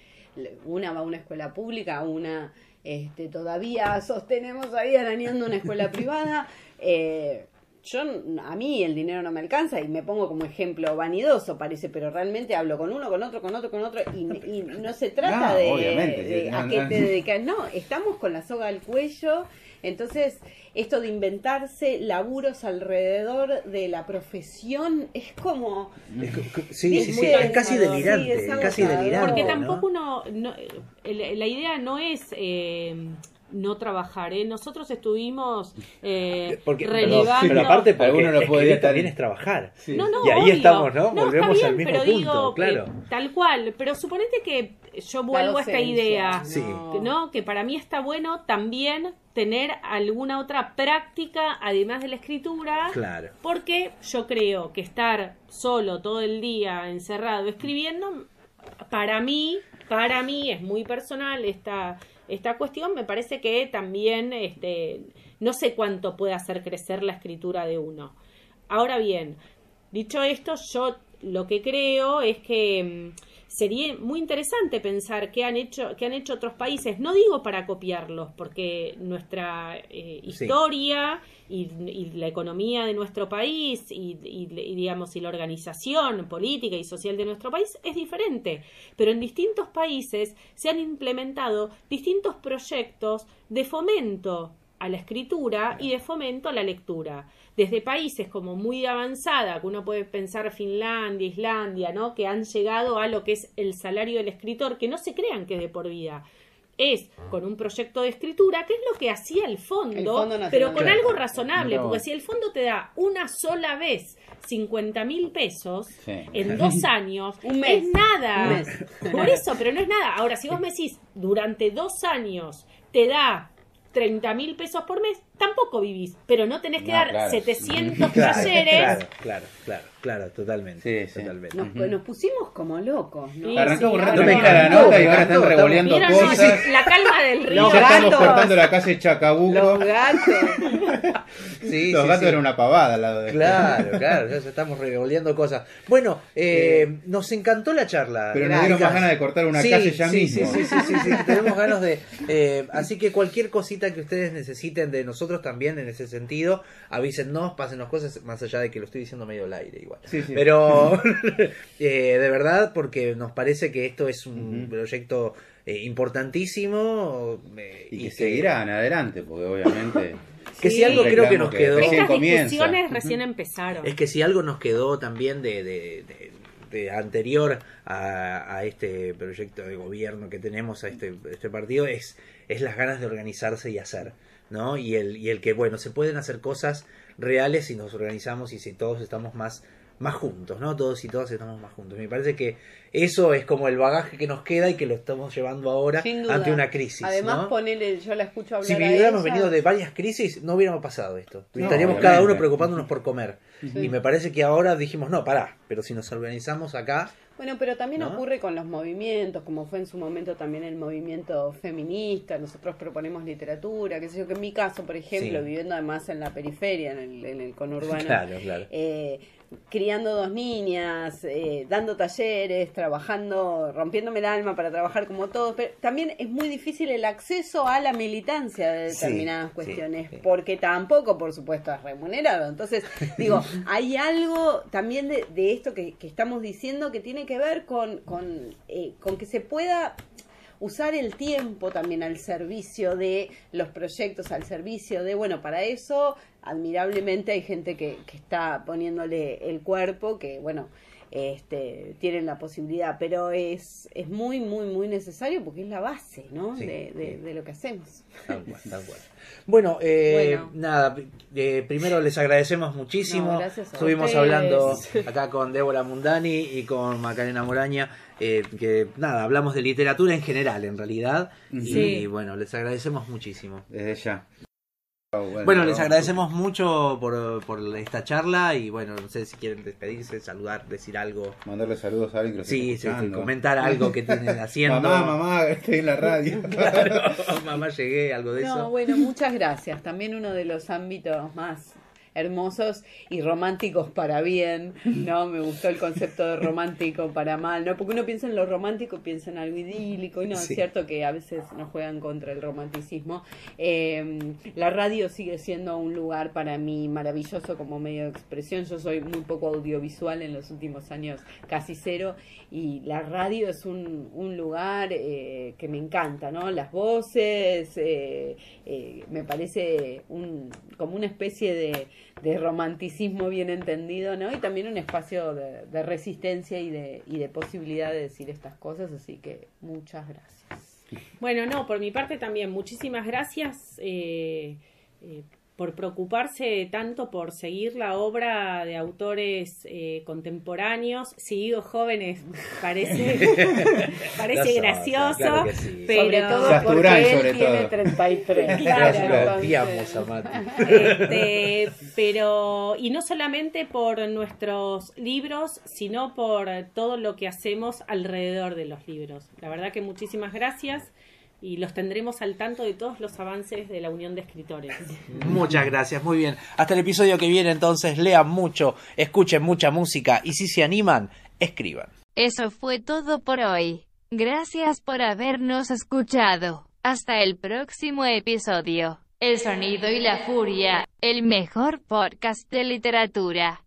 una va a una escuela pública, una este, todavía sostenemos ahí arañando una escuela privada. eh, yo, a mí el dinero no me alcanza y me pongo como ejemplo vanidoso, parece, pero realmente hablo con uno, con otro, con otro, con otro y, y no se <laughs> trata No, de, obviamente, de sí, a no, qué no. te dedicas. No, estamos con la soga al cuello. Entonces, esto de inventarse laburos alrededor de la profesión es como... Sí, Es sí, sí, es casi delirante. sí, es es casi agotador. delirante. Porque ¿no? tampoco uno, no, el- la idea no es eh, no trabajar, ¿eh? Nosotros estuvimos eh, Porque, pero, relevando... pero aparte, porque Alguno no estar- también es trabajar. Sí. No, no, Y ahí obvio. estamos, ¿no? Volvemos está al mismo pero punto, digo, claro. eh, tal cual, pero suponete que yo vuelvo a esta idea, Sí. que, ¿no? Que para mí está bueno también tener alguna otra práctica además de la escritura. Claro. Porque yo creo que estar solo todo el día encerrado escribiendo, para mí, para mí es muy personal esta, esta cuestión. Me parece que también, este, no sé cuánto puede hacer crecer la escritura de uno. Ahora bien, dicho esto, yo lo que creo es que mm, sería muy interesante pensar qué han hecho, qué han hecho otros países. No digo para copiarlos, porque nuestra eh, Sí. historia y, y la economía de nuestro país y, y- y, digamos y la organización política y social de nuestro país es diferente. Pero en distintos países se han implementado distintos proyectos de fomento a la escritura y de fomento a la lectura. Desde países como muy avanzada, que uno puede pensar Finlandia, Islandia, ¿no? que han llegado a lo que es el salario del escritor, que no se crean que es de por vida. Es con un proyecto de escritura, que es lo que hacía el fondo, El Fondo Nacional pero con algo razonable, porque si el fondo te da una sola vez 50 mil pesos Sí. en dos <laughs> años, Un mes. es nada. Un mes. Por eso, pero no es nada. Ahora, si vos me decís, durante dos años te da 30 mil pesos por mes, tampoco vivís, pero no tenés que No, dar claro. 700 <laughs> Claro, talleres. claro, claro, claro, claro, totalmente. Sí, sí. totalmente. Nos, nos pusimos como locos, ¿no? Sí, Arrancamos tranquila la nota y ahora están revoleando ¿Vieron cosas. la calma del río? Los Ya estamos gatos. cortando la calle Chacabuco. Los gatos. <laughs> Sí, Los sí, gatos sí. eran una pavada al lado de Claro, claro, ya estamos revoleando cosas. Bueno, eh, nos encantó la charla. Pero nos dieron más ganas de cortar una Sí, calle ya sí, mismo. Sí, sí, sí, sí, sí, tenemos ganas de... eh, así que cualquier cosita que ustedes necesiten de nosotros también en ese sentido, avísennos, pásenos cosas, más allá de que lo estoy diciendo medio al aire igual. Sí, sí. Pero <laughs> <laughs> eh, de verdad, porque nos parece que esto es un proyecto eh, importantísimo. eh, Y que seguirán adelante, porque obviamente. <laughs> Que si algo creo que nos que quedó... recién Estas comienza. discusiones recién empezaron. Es que si algo nos quedó también de, de- de- de anterior a, a este proyecto de gobierno que tenemos, a este, este partido, es, es las ganas de organizarse y hacer, ¿no? Y el, y el que, bueno, se pueden hacer cosas reales si nos organizamos y si todos estamos más, más juntos, ¿no? Todos y todas estamos más juntos. Me parece que eso es como el bagaje que nos queda y que lo estamos llevando ahora Sin duda. ante una crisis, Además, ¿no? ponele, yo la escucho hablar Si a hubiéramos ella. venido de varias crisis, no hubiéramos pasado esto. No, Estaríamos obviamente. cada uno preocupándonos por comer. Y me parece que ahora dijimos, no, pará, pero si nos organizamos acá, Bueno, pero también ¿No? ocurre con los movimientos, como fue en su momento también el movimiento feminista, nosotros proponemos literatura, qué sé yo, que en mi caso, por ejemplo, Sí. viviendo además en la periferia, en el, en el conurbano, <laughs> Claro, claro. eh, criando dos niñas, eh, dando talleres, trabajando, rompiéndome el alma para trabajar como todos, pero también es muy difícil el acceso a la militancia de determinadas sí, cuestiones, sí. porque tampoco, por supuesto, es remunerado. Entonces, <laughs> digo, hay algo también de, de esto que, que estamos diciendo que tiene que ver con, con, eh, con que se pueda usar el tiempo también al servicio de los proyectos, al servicio de, bueno, para eso admirablemente hay gente que, que está poniéndole el cuerpo, que bueno, este, tienen la posibilidad, pero es, es muy, muy, muy necesario porque es la base, ¿no? Sí, de, de- sí. de lo que hacemos. Tal cual, tal cual. Bueno, eh, Bueno. nada, eh, primero les agradecemos muchísimo. No, Estuvimos ustedes. hablando <laughs> acá con Débora Mundani y con Macarena Moraña, eh, que nada, hablamos de literatura en general, en realidad. Y Sí. bueno, les agradecemos muchísimo. Desde ya. Oh, Bueno, les agradecemos mucho por, por esta charla y bueno, no sé si quieren despedirse, saludar, decir algo. Mandarle saludos a alguien que lo Sí, sí, sí, comentar algo que tienen haciendo. Mamá, mamá, estoy en la radio. <laughs> Claro, mamá llegué, algo de No, eso. bueno, muchas gracias. También uno de los ámbitos más hermosos y románticos para bien, ¿no? Me gustó el concepto de romántico para mal, ¿no? Porque uno piensa en lo romántico, piensa en algo idílico, y no, Sí. es cierto que a veces nos juegan contra el romanticismo. Eh, la radio sigue siendo un lugar para mí maravilloso como medio de expresión. Yo soy muy poco audiovisual en los últimos años, casi cero, y la radio es un, un lugar eh, que me encanta, ¿no? Las voces, eh, eh, me parece un, como una especie de, de romanticismo bien entendido, ¿no? Y también un espacio de, resistencia y de, y de posibilidad de decir estas cosas, así que muchas gracias. Bueno, no, por mi parte también, muchísimas gracias eh, eh, por preocuparse tanto por seguir la obra de autores eh, contemporáneos. Si digo jóvenes, <laughs> parece, <laughs> parece gracioso, claro sí. pero... sobre todo Saturán, porque él sobre tiene todo. 33. Claro, entonces-. Este, pero, y no solamente por nuestros libros, sino por todo lo que hacemos alrededor de los libros. La verdad que muchísimas gracias y los tendremos al tanto de todos los avances de la Unión de Escritores. <laughs> Muchas gracias, muy bien. Hasta el episodio que viene entonces, lean mucho, escuchen mucha música y si se animan, escriban. Eso fue todo por hoy. Gracias por habernos escuchado. Hasta el próximo episodio. El sonido y la furia, el mejor podcast de literatura.